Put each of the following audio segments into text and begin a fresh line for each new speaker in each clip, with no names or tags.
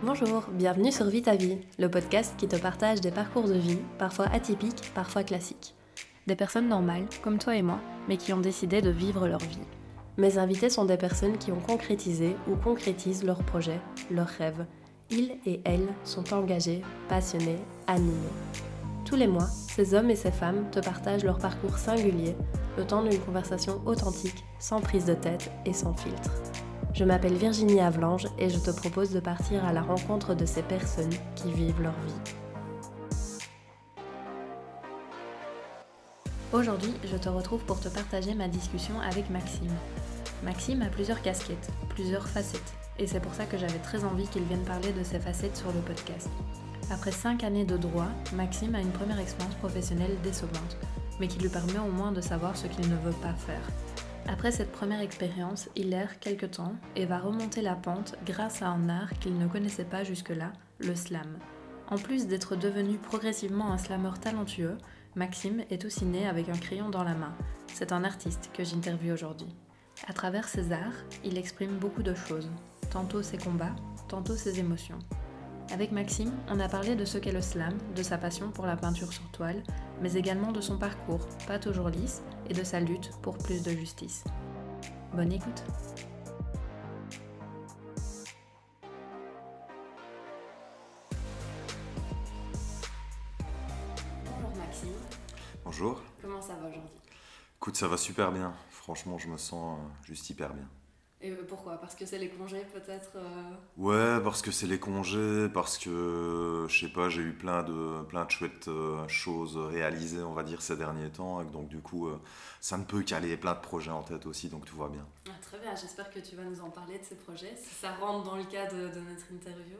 Bonjour, bienvenue sur Vite à Vie, le podcast qui te partage des parcours de vie, parfois atypiques, parfois classiques. Des personnes normales, comme toi et moi, mais qui ont décidé de vivre leur vie. Mes invités sont des personnes qui ont concrétisé ou concrétisent leurs projets, leurs rêves. Ils et elles sont engagés, passionnés, animés. Tous les mois, ces hommes et ces femmes te partagent leur parcours singulier, le temps d'une conversation authentique, sans prise de tête et sans filtre. Je m'appelle Virginie Avlange et je te propose de partir à la rencontre de ces personnes qui vivent leur vie. Aujourd'hui, je te retrouve pour te partager ma discussion avec Maxime. Maxime a plusieurs casquettes, plusieurs facettes, et c'est pour ça que j'avais très envie qu'il vienne parler de ses facettes sur le podcast. Après 5 années de droit, Maxime a une première expérience professionnelle décevante, mais qui lui permet au moins de savoir ce qu'il ne veut pas faire. Après cette première expérience, il erre quelque temps et va remonter la pente grâce à un art qu'il ne connaissait pas jusque-là, le slam. En plus d'être devenu progressivement un slammer talentueux, Maxime est aussi né avec un crayon dans la main. C'est un artiste que j'interviewe aujourd'hui. À travers ses arts, il exprime beaucoup de choses, tantôt ses combats, tantôt ses émotions. Avec Maxime, on a parlé de ce qu'est le slam, de sa passion pour la peinture sur toile, mais également de son parcours, pas toujours lisse, et de sa lutte pour plus de justice. Bonne écoute Bonjour Maxime.
Bonjour.
Comment ça va aujourd'hui?
Écoute, ça va super bien. Franchement, je me sens euh, juste hyper bien.
Et pourquoi? Parce que c'est les congés peut-être euh?
Ouais, parce que c'est les congés, parce que je sais pas, j'ai eu plein de plein de chouettes euh, choses réalisées, on va dire ces derniers temps, et donc du coup, euh, ça ne peut qu'aller plein de projets en tête aussi, donc tout va bien.
Ah, Très bien, j'espère que tu vas nous en parler de ces projets, si ça rentre dans le cadre de, de notre interview.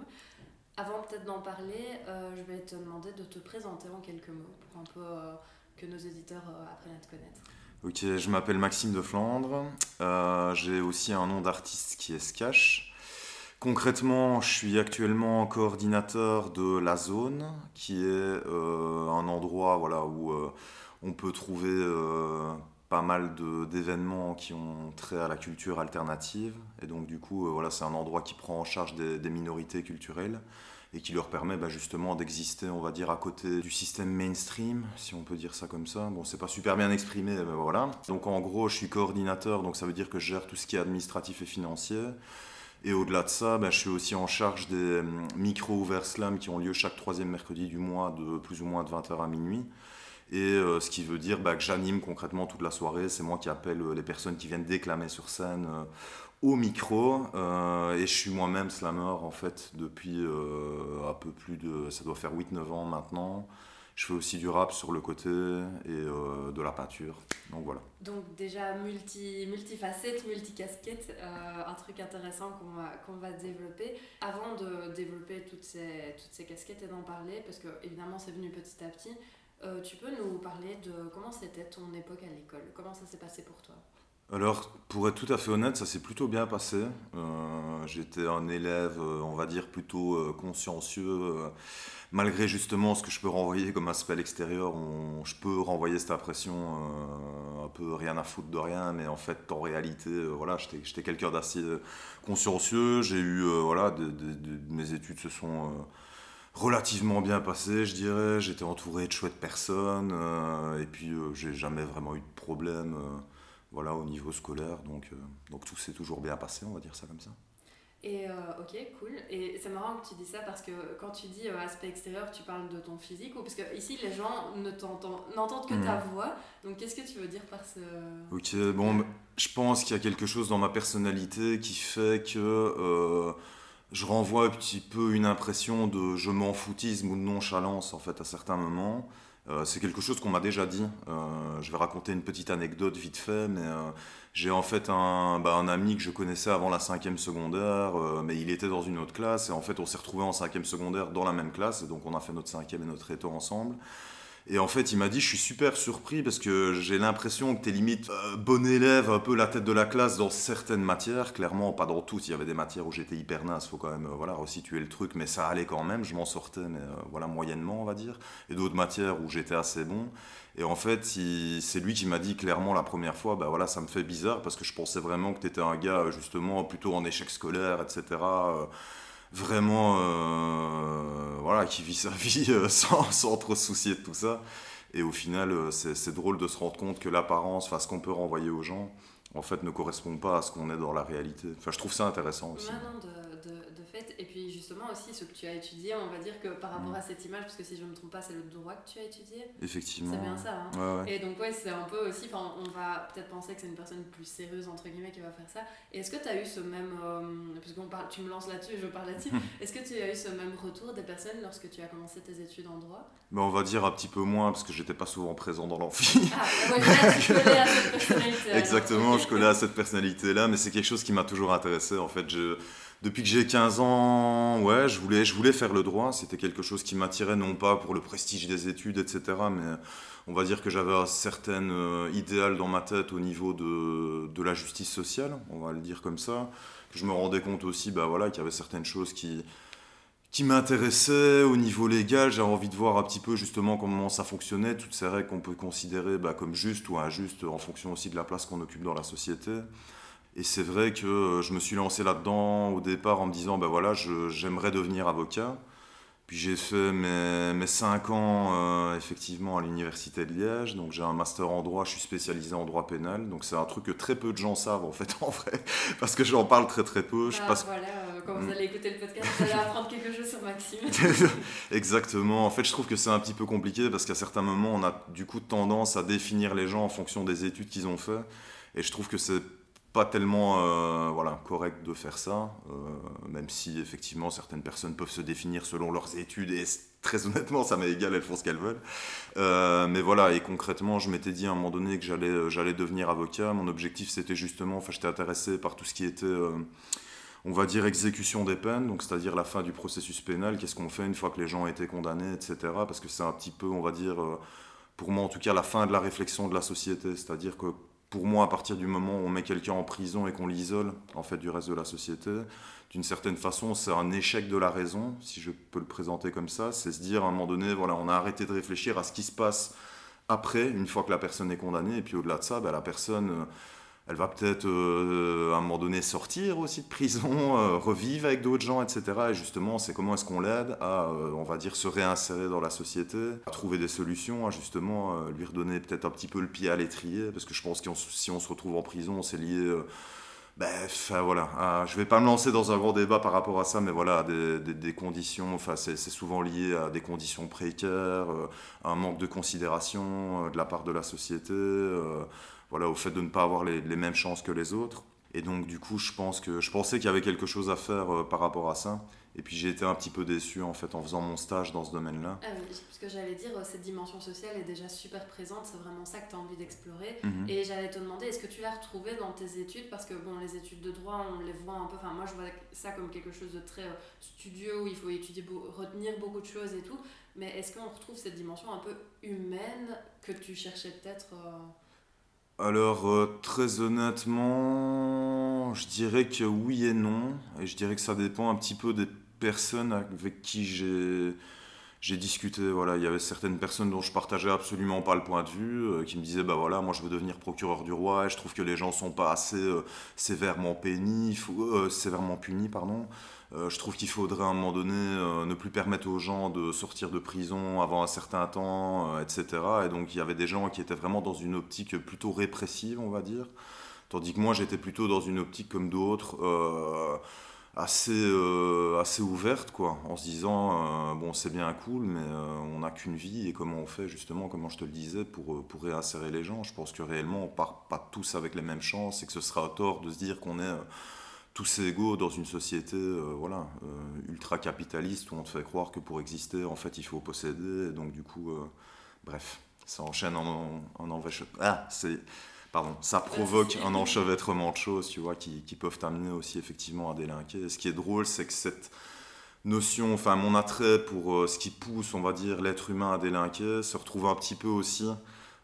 Avant peut-être d'en parler, euh, je vais te demander de te présenter en quelques mots pour un peu euh, que nos éditeurs apprennent à te connaître.
Ok, je m'appelle Maxime de Flandre. Euh, j'ai aussi un nom d'artiste qui est Skash. Concrètement, je suis actuellement coordinateur de la zone, qui est euh, un endroit voilà, où euh, on peut trouver pas mal d'événements qui ont trait à la culture alternative. Et donc, du coup, voilà, c'est un endroit qui prend en charge des minorités culturelles et qui leur permet bah, justement d'exister, on va dire, à côté du système mainstream, si on peut dire ça comme ça. Bon, c'est pas super bien exprimé, mais voilà. Donc, en gros, je suis coordinateur, donc ça veut dire que je gère tout ce qui est administratif et financier. Et au-delà de ça, ben, je suis aussi en charge des hum, micro-ouverts slam qui ont lieu chaque troisième mercredi du mois de plus ou moins de 20h à minuit. Et euh, ce qui veut dire bah, que j'anime concrètement toute la soirée. C'est moi qui appelle euh, les personnes qui viennent déclamer sur scène euh, au micro. Euh, et je suis moi-même slammer en fait depuis euh, un peu plus de... Ça doit faire 8-9 ans maintenant. Je fais aussi du rap sur le côté et euh, de la peinture. Donc voilà.
Donc déjà multi, multifacette, multicasquette, un truc intéressant qu'on va, qu'on va développer. Avant de développer toutes ces, toutes ces casquettes et d'en parler, parce que évidemment c'est venu petit à petit, tu peux nous parler de comment c'était ton époque à l'école? Comment ça s'est passé pour toi?
Alors, pour être tout à fait honnête, ça s'est plutôt bien passé. Euh, J'étais un élève, euh, on va dire, plutôt euh, consciencieux. malgré justement ce que je peux renvoyer comme aspect à l'extérieur, je peux renvoyer cette impression un peu rien à foutre de rien, mais en fait, en réalité, voilà, j'étais quelqu'un d'assez consciencieux. J'ai eu, voilà, mes études se sont relativement bien passées, je dirais. J'étais entouré de chouettes personnes, et puis j'ai jamais vraiment eu de problème. Voilà, au niveau scolaire. Donc, euh, donc tout s'est toujours bien passé, on va dire ça comme ça.
Et euh, ok, cool. Et c'est marrant que tu dis ça parce que quand tu dis euh, aspect extérieur, tu parles de ton physique ou parce que ici les gens ne n'entendent que ta voix. Donc qu'est-ce que tu veux dire par ce
Ok, bon, je pense qu'il y a quelque chose dans ma personnalité qui fait que euh, je renvoie un petit peu une impression de je m'en foutisme ou de nonchalance en fait à certains moments. Euh, c'est quelque chose qu'on m'a déjà dit. Euh, je vais raconter une petite anecdote vite fait, mais euh, j'ai en fait un, bah, un ami que je connaissais avant la cinquième secondaire, mais il était dans une autre classe, et en fait on s'est retrouvés en cinquième secondaire dans la même classe, et donc on a fait notre cinquième et notre éto ensemble. Et en fait, il m'a dit, je suis super surpris parce que j'ai l'impression que t'es limite euh, bon élève, un peu la tête de la classe dans certaines matières. Clairement, pas dans toutes. Il y avait des matières où j'étais hyper naze. Faut quand même, euh, voilà, resituer le truc. Mais ça allait quand même. Je m'en sortais, mais euh, voilà, moyennement, on va dire. Et d'autres matières où j'étais assez bon. Et en fait, c'est lui qui m'a dit clairement la première fois, bah voilà, ça me fait bizarre parce que je pensais vraiment que t'étais un gars, justement, plutôt en échec scolaire, etc. vraiment, euh, voilà, qui vit sa vie euh, sans, sans, trop soucier de tout ça. Et au final, euh, c'est drôle de se rendre compte que l'apparence, enfin, ce qu'on peut renvoyer aux gens, en fait, ne correspond pas à ce qu'on est dans la réalité. Enfin, je trouve ça intéressant aussi.
Et puis, justement, aussi, ce que tu as étudié, on va dire que par rapport mm. à cette image, parce que si je ne me trompe pas, c'est le droit que tu as étudié.
Effectivement.
C'est bien ça. Hein.
Ouais, ouais.
Et donc, ouais, c'est un peu aussi, on va peut-être penser que c'est une personne plus sérieuse, entre guillemets, qui va faire ça. Et est-ce que tu as eu ce même. Euh, parce que parle, tu me lances là-dessus je parle là-dessus. est-ce que tu as eu ce même retour des personnes lorsque tu as commencé tes études en droit?
Ben, On va dire un petit peu moins, parce que j'étais pas souvent présent dans l'amphi.
Ah, ouais, là, tu collais à cette personnalité.
Exactement, je collais à cette personnalité-là, mais c'est quelque chose qui m'a toujours intéressé. En fait, je depuis que j'ai 15 ans, ouais, je voulais, faire le droit. C'était quelque chose qui m'attirait, non pas pour le prestige des études, etc., mais on va dire que j'avais un certain euh, idéal dans ma tête au niveau de, la justice sociale, on va le dire comme ça. Que je me rendais compte aussi bah, voilà, qu'il y avait certaines choses qui, qui m'intéressaient au niveau légal. J'avais envie de voir un petit peu justement comment ça fonctionnait, toutes ces règles qu'on peut considérer bah, comme justes ou injustes en fonction aussi de la place qu'on occupe dans la société. Et c'est vrai que euh, je me suis lancé là-dedans au départ en me disant, ben voilà, j'aimerais devenir avocat. Puis j'ai fait mes, mes 5 ans euh, effectivement à l'université de Liège. Donc j'ai un master en droit, je suis spécialisé en droit pénal. Donc c'est un truc que très peu de gens savent en fait en vrai. Parce que j'en parle très très peu.
Je ah, passe... Voilà, euh, quand vous mm. allez écouter le podcast, vous allez apprendre quelque chose sur Maxime.
Exactement. En fait je trouve que c'est un petit peu compliqué parce qu'à certains moments on a du coup tendance à définir les gens en fonction des études qu'ils ont fait. Et je trouve que c'est pas tellement euh, voilà, correct de faire ça, euh, même si effectivement certaines personnes peuvent se définir selon leurs études et très honnêtement ça m'est égal, elles font ce qu'elles veulent. Euh, mais voilà, et concrètement je m'étais dit à un moment donné que j'allais, j'allais devenir avocat. Mon objectif c'était justement, enfin j'étais intéressé par tout ce qui était, on va dire, exécution des peines, donc c'est-à-dire la fin du processus pénal, qu'est-ce qu'on fait une fois que les gens ont été condamnés, etc. Parce que c'est un petit peu, on va dire, pour moi en tout cas, la fin de la réflexion de la société, c'est-à-dire que pour moi, à partir du moment où on met quelqu'un en prison et qu'on l'isole en fait du reste de la société, d'une certaine façon, c'est un échec de la raison, si je peux le présenter comme ça. C'est se dire à un moment donné, voilà, on a arrêté de réfléchir à ce qui se passe après, une fois que la personne est condamnée, et puis au-delà de ça, ben, la personne elle va peut-être euh, à un moment donné sortir aussi de prison, euh, revivre avec d'autres gens, etc. Et justement, c'est comment est-ce qu'on l'aide à, euh, on va dire, se réinsérer dans la société, à trouver des solutions, à justement lui redonner peut-être un petit peu le pied à l'étrier, parce que je pense que si on se retrouve en prison, c'est lié... Ben, enfin, voilà, ah, je vais pas me lancer dans un grand débat par rapport à ça, mais voilà, des, des, des conditions, enfin, c'est souvent lié à des conditions précaires, à un manque de considération de la part de la société voilà, au fait de ne pas avoir les, les, mêmes chances que les autres. Et donc, du coup, je, pense que, je pensais qu'il y avait quelque chose à faire euh, par rapport à ça. Et puis, j'ai été un petit peu déçu, en fait, en faisant mon stage dans ce domaine-là.
Ah oui, ce que j'allais dire, cette dimension sociale est déjà super présente. C'est vraiment ça que tu as envie d'explorer. Mhm. Et j'allais te demander, est-ce que tu l'as retrouvé dans tes études? Parce que, bon, les études de droit, on les voit un peu... Enfin, moi, je vois ça comme quelque chose de très euh, studieux, où il faut étudier, retenir beaucoup de choses et tout. Mais est-ce qu'on retrouve cette dimension un peu humaine que tu cherchais peut-être euh,
alors, euh, très honnêtement, je dirais que oui et non. Et je dirais que ça dépend un petit peu des personnes avec qui j'ai, discuté. Il y avait certaines personnes dont je partageais absolument pas le point de vue, euh, qui me disaient bah voilà, moi je veux devenir procureur du roi et je trouve que les gens sont pas assez euh, sévèrement punis, sévèrement punis, pardon. Euh, je trouve qu'il faudrait à un moment donné euh, ne plus permettre aux gens de sortir de prison avant un certain temps, euh, etc. Et donc il y avait des gens qui étaient vraiment dans une optique plutôt répressive, on va dire. Tandis que moi j'étais plutôt dans une optique comme d'autres, assez, assez ouverte, quoi, en se disant, bon c'est bien cool, mais on n'a qu'une vie, et comment on fait justement, comment je te le disais, pour, pour réinsérer les gens? Je pense que réellement on part pas tous avec les mêmes chances, et que ce sera à tort de se dire qu'on est tous égaux dans une société euh, voilà, euh, ultra capitaliste où on te fait croire que pour exister, en fait, il faut posséder. Et donc, du coup, euh, bref, ça enchaîne en, en, Ah, c'est. Pardon, ça provoque un enchevêtrement de choses, tu vois, qui, qui peuvent t'amener aussi effectivement à délinquer. Et ce qui est drôle, c'est que cette notion, enfin mon attrait pour ce qui pousse, on va dire, l'être humain à délinquer, se retrouve un petit peu aussi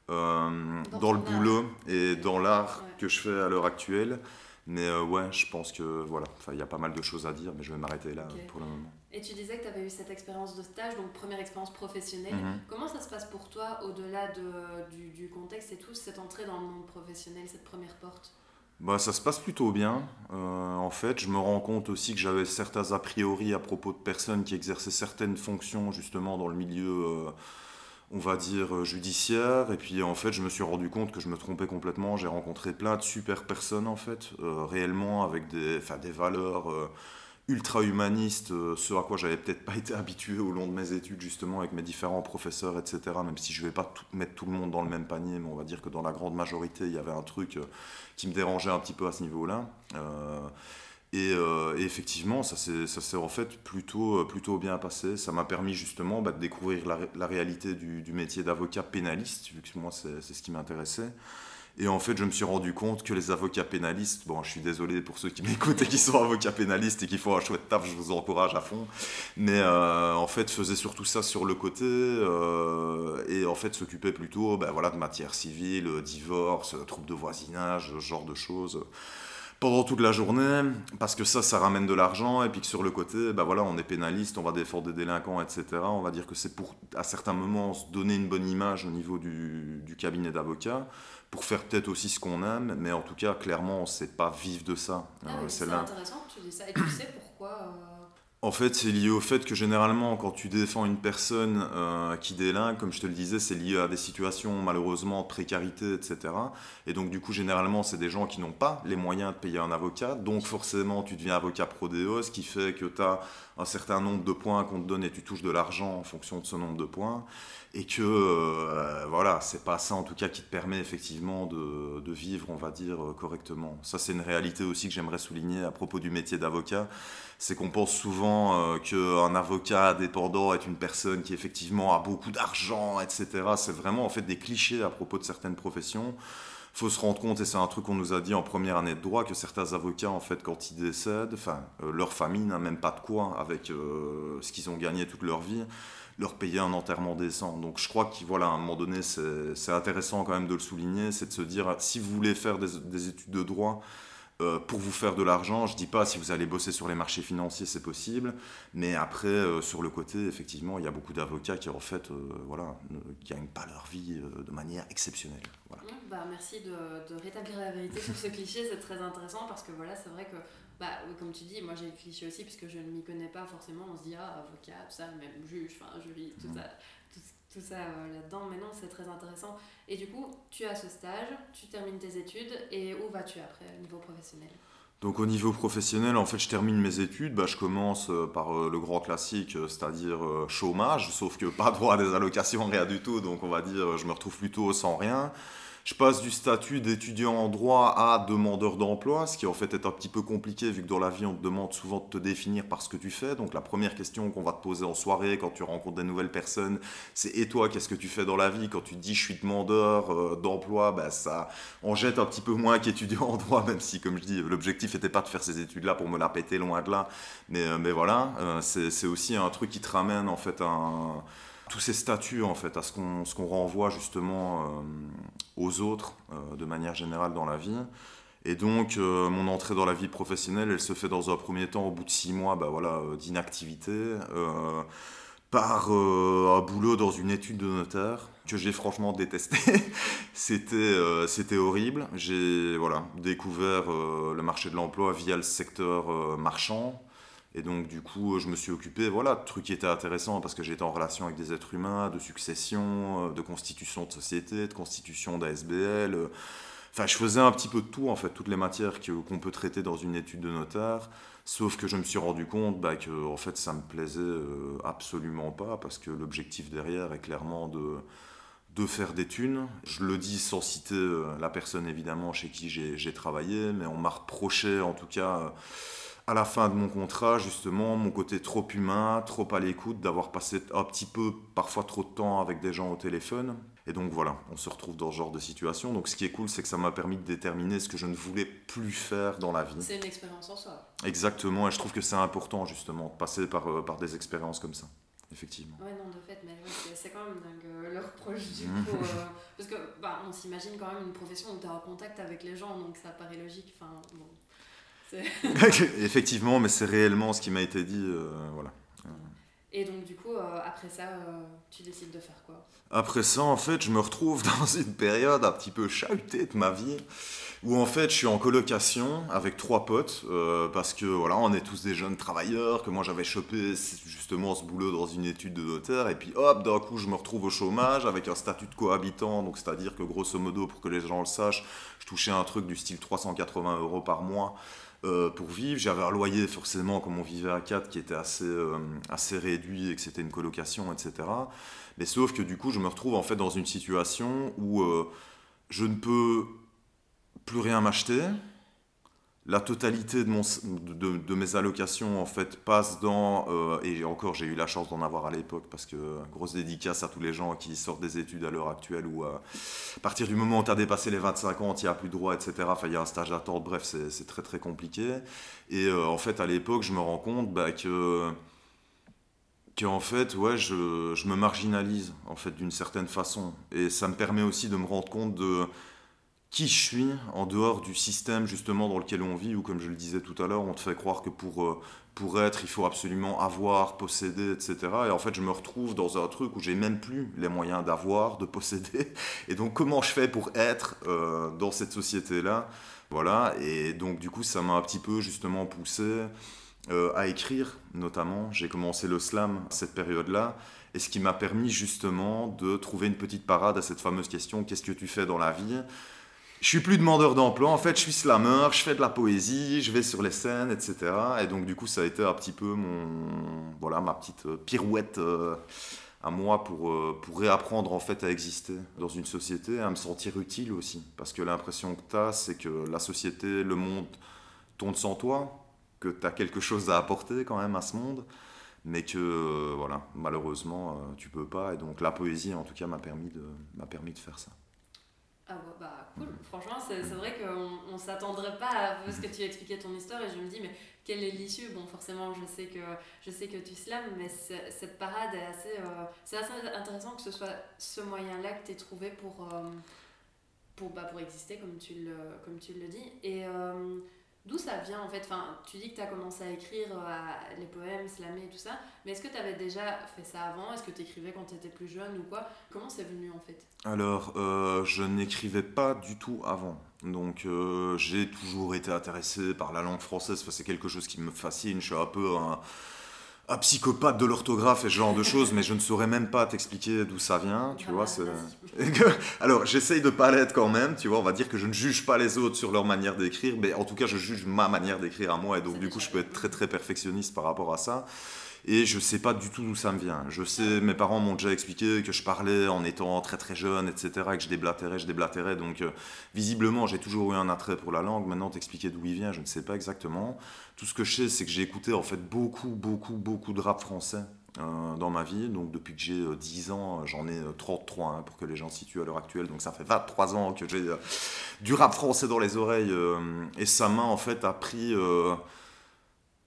dans, le boulot et dans l'art que je fais à l'heure actuelle. Mais euh, ouais, je pense que voilà, il y a pas mal de choses à dire, mais je vais m'arrêter là pour le moment.
Et tu disais que tu avais eu cette expérience de stage, donc première expérience professionnelle. Mhm. Comment ça se passe pour toi, au-delà de, du, du, contexte et tout, cette entrée dans le monde professionnel, cette première porte?
Bah, Ça se passe plutôt bien. Euh, en fait, je me rends compte aussi que j'avais certains a priori à propos de personnes qui exerçaient certaines fonctions justement dans le milieu, euh, on va dire, judiciaire. Et puis en fait, je me suis rendu compte que je me trompais complètement. J'ai rencontré plein de super personnes en fait, réellement avec des, des valeurs ultra humaniste, euh, ce à quoi j'avais peut-être pas été habitué au long de mes études justement avec mes différents professeurs, etc. Même si je vais pas mettre tout le monde dans le même panier, mais on va dire que dans la grande majorité, il y avait un truc euh, qui me dérangeait un petit peu à ce niveau-là. Euh, et, effectivement, ça s'est en fait plutôt, plutôt bien passé. Ça m'a permis justement bah, de découvrir la, réalité du, métier d'avocat pénaliste, vu que moi c'est ce qui m'intéressait. Et en fait, je me suis rendu compte que les avocats pénalistes, bon, je suis désolé pour ceux qui m'écoutent et qui sont avocats pénalistes et qui font un chouette taf, je vous encourage à fond, mais euh, en fait, faisaient surtout ça sur le côté euh, et en fait s'occupaient plutôt ben, voilà, de matière civile, divorce, troubles de voisinage, ce genre de choses pendant toute la journée, parce que ça, ça ramène de l'argent, et puis que sur le côté, ben voilà, on est pénaliste, on va défendre des délinquants, etc. On va dire que c'est pour, à certains moments, se donner une bonne image au niveau du, du cabinet d'avocats pour faire peut-être aussi ce qu'on aime, mais en tout cas, clairement, on ne sait pas vivre de ça.
Ah euh, c'est intéressant que tu dis ça. Et tu sais pourquoi euh,
En fait, c'est lié au fait que généralement, quand tu défends une personne euh, qui délingue, comme je te le disais, c'est lié à des situations malheureusement de précarité, etc. Et donc, du coup, généralement, c'est des gens qui n'ont pas les moyens de payer un avocat. Donc, forcément, tu deviens avocat prodéo, ce qui fait que tu as un certain nombre de points qu'on te donne et tu touches de l'argent en fonction de ce nombre de points et que euh, voilà, c'est pas ça en tout cas qui te permet effectivement de, vivre, on va dire, euh, correctement. Ça, c'est une réalité aussi que j'aimerais souligner à propos du métier d'avocat. C'est qu'on pense souvent euh, qu'un avocat dépendant est une personne qui effectivement a beaucoup d'argent, etc. C'est vraiment en fait des clichés à propos de certaines professions. Faut se rendre compte, et c'est un truc qu'on nous a dit en première année de droit, que certains avocats, en fait, quand ils décèdent, enfin, leur famille n'a même pas de quoi avec ce qu'ils ont gagné toute leur vie leur payer un enterrement décent. Donc je crois qu'à voilà, un moment donné, c'est intéressant quand même de le souligner, c'est de se dire, si vous voulez faire des, études de droit, euh, pour vous faire de l'argent, je dis pas si vous allez bosser sur les marchés financiers, c'est possible, mais après, euh, sur le côté, effectivement, il y a beaucoup d'avocats qui, en fait, euh, voilà, ne gagnent pas leur vie de manière exceptionnelle.
Bah, merci de, de, rétablir la vérité sur ce cliché, c'est très intéressant parce que voilà, c'est vrai que bah, comme tu dis, moi j'ai le cliché aussi, puisque je ne m'y connais pas forcément. On se dit, ah, avocat, tout ça, même juge, enfin, jury, tout ça, tout, ça euh, là-dedans. Mais non, c'est très intéressant. Et du coup, tu as ce stage, tu termines tes études, et où vas-tu après, au niveau professionnel?
Donc au niveau professionnel, en fait, je termine mes études, bah, je commence euh, par euh, le grand classique, c'est-à-dire chômage, sauf que pas droit à des allocations, rien du tout, donc on va dire, je me retrouve plutôt sans rien je passe du statut d'étudiant en droit à demandeur d'emploi, ce qui en fait est un petit peu compliqué vu que dans la vie on te demande souvent de te définir par ce que tu fais. Donc la première question qu'on va te poser en soirée quand tu rencontres des nouvelles personnes, c'est et toi qu'est-ce que tu fais dans la vie? Quand tu dis je suis demandeur euh, d'emploi, bah, ça en jette un petit peu moins qu'étudiant en droit, même si comme je dis l'objectif n'était pas de faire ces études-là pour me la péter loin de là. Mais, euh, mais voilà, euh, c'est aussi un truc qui te ramène en fait un tous ces statuts en fait, à ce qu'on renvoie justement euh, aux autres euh, de manière générale dans la vie. Et donc, euh, mon entrée dans la vie professionnelle, elle se fait dans un premier temps, au bout de six mois bah, voilà, d'inactivité, par un boulot dans une étude de notaire que j'ai franchement détesté. c'était, c'était horrible. J'ai voilà, découvert le marché de l'emploi via le secteur marchand. Et donc, du coup, je me suis occupé, voilà, de trucs qui étaient intéressants parce que j'étais en relation avec des êtres humains, de succession, euh, de constitution de société, de constitution d'ASBL. Euh. Enfin, je faisais un petit peu de tout, en fait, toutes les matières qu'on peut traiter dans une étude de notaire. Sauf que je me suis rendu compte bah, que, en fait, ça me plaisait euh, absolument pas parce que l'objectif derrière est clairement de de faire des thunes. Je le dis sans citer la personne évidemment chez qui j'ai travaillé, mais on m'a reproché en tout cas à la fin de mon contrat, justement, mon côté trop humain, trop à l'écoute, d'avoir passé un petit peu, parfois trop de temps avec des gens au téléphone. Et donc voilà, on se retrouve dans ce genre de situation. Donc ce qui est cool, c'est que ça m'a permis de déterminer ce que je ne voulais plus faire dans la vie.
C'est une expérience en soi.
Exactement, et je trouve que c'est important justement de passer par, euh, par des expériences comme ça. Effectivement.
Ouais, non, de fait, mais c'est quand même dingue euh, leur proche du mhm. coup. Euh, parce que bah, on s'imagine quand même une profession où tu es en contact avec les gens, donc ça paraît logique. Enfin, bon.
Effectivement, mais c'est réellement ce qui m'a été dit. Euh, voilà.
Et donc, du coup, euh, après ça, euh, tu décides de faire quoi?
Après ça, en fait, je me retrouve dans une période un petit peu chahutée de ma vie où en fait je suis en colocation avec trois potes euh, parce que voilà on est tous des jeunes travailleurs que moi j'avais chopé justement ce boulot dans une étude de notaire et puis hop d'un coup je me retrouve au chômage avec un statut de cohabitant donc c'est à dire que grosso modo pour que les gens le sachent je touchais un truc du style 380 euros par mois euh, pour vivre j'avais un loyer forcément comme on vivait à 4 qui était assez, euh, assez réduit et que c'était une colocation etc mais sauf que du coup je me retrouve en fait dans une situation où je ne peux plus rien m'acheter. La totalité de, mon, de, mes allocations en fait passe dans euh, et encore j'ai eu la chance d'en avoir à l'époque parce que grosse dédicace à tous les gens qui sortent des études à l'heure actuelle ou à partir du moment où tu as dépassé les 25 ans, il n'y a plus de droit, etc. Il y a un stage d'attente, bref, c'est très très compliqué. Et euh, en fait, à l'époque, je me rends compte bah, que qu'en fait, ouais, je, je, me marginalise en fait d'une certaine façon. Et ça me permet aussi de me rendre compte de qui je suis en dehors du système justement dans lequel on vit, ou comme je le disais tout à l'heure, on te fait croire que pour, euh, pour être, il faut absolument avoir, posséder, etc. Et en fait, je me retrouve dans un truc où j'ai même plus les moyens d'avoir, de posséder. Et donc, comment je fais pour être euh, dans cette société-là? Voilà. Et donc, du coup, ça m'a un petit peu justement poussé euh, à écrire, notamment. J'ai commencé le slam à cette période-là. Et ce qui m'a permis justement de trouver une petite parade à cette fameuse question qu'est-ce que tu fais dans la vie? Je suis plus demandeur d'emploi, en fait, je suis slammer, je fais de la poésie, je vais sur les scènes, etc. Et donc, du coup, ça a été un petit peu mon, voilà, ma petite euh, pirouette euh, à moi pour, euh, pour réapprendre, en fait, à exister dans une société, à me sentir utile aussi. Parce que l'impression que tu as, c'est que la société, le monde tourne sans toi, que tu as quelque chose à apporter quand même à ce monde, mais que, voilà, malheureusement, tu peux pas. Et donc, la poésie, en tout cas, m'a permis m'a permis de faire ça.
Ah bah cool, franchement c'est vrai qu'on ne s'attendrait pas à ce que tu expliquais ton histoire et je me dis mais quel est l'issue? Bon forcément je sais que, je sais que tu slams mais cette parade est assez, euh, c'est assez intéressant que ce soit ce moyen-là que tu aies trouvé pour, euh, pour, bah, pour exister comme tu le, comme tu le dis. Et euh, D'où ça vient en fait enfin, Tu dis que tu as commencé à écrire euh, les poèmes, slammer et tout ça, mais est-ce que tu avais déjà fait ça avant? Est-ce que tu écrivais quand tu étais plus jeune ou quoi? Comment c'est venu en fait?
Alors, euh, je n'écrivais pas du tout avant. Donc, euh, j'ai toujours été intéressé par la langue française, c'est quelque chose qui me fascine. Je suis un peu un un psychopathe de l'orthographe et ce genre de choses, mais je ne saurais même pas t'expliquer d'où ça vient, tu vois. Alors, j'essaye de pas l'être quand même, tu vois. On va dire que je ne juge pas les autres sur leur manière d'écrire, mais en tout cas, je juge ma manière d'écrire à moi, et donc du coup, je peux être très très perfectionniste par rapport à ça et je sais pas du tout d'où ça me vient. Je sais, mes parents m'ont déjà expliqué que je parlais en étant très très jeune, etc., et que je déblatérais, je déblatérais. Donc, euh, visiblement, j'ai toujours eu un attrait pour la langue. Maintenant, t'expliquer d'où il vient, je ne sais pas exactement. Tout ce que je sais, c'est que j'ai écouté en fait beaucoup, beaucoup, beaucoup de rap français. Euh, dans ma vie, donc depuis que j'ai 10 euh, ans, j'en ai 33 hein, pour que les gens situent à l'heure actuelle, donc ça fait 23 ans que j'ai du rap français dans les oreilles, et ça m'a en fait appris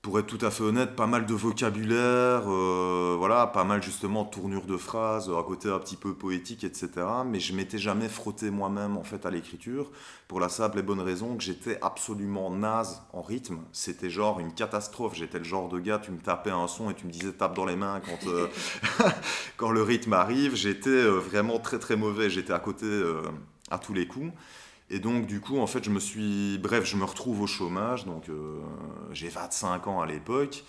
pour être tout à fait honnête, pas mal de vocabulaire, euh, voilà, pas mal justement de tournures de phrases, à côté un petit peu poétique, etc. Mais je m'étais jamais frotté moi-même en fait à l'écriture, pour la simple et bonne raison que j'étais absolument naze en rythme. C'était genre une catastrophe. J'étais le genre de gars, tu me tapais un son et tu me disais tape dans les mains quand, euh, quand le rythme arrive. J'étais euh, vraiment très très mauvais. J'étais à côté à tous les coups. Et donc, du coup, en fait, je me suis. Bref, je me retrouve au chômage. Donc, euh, j'ai 25 ans à l'époque.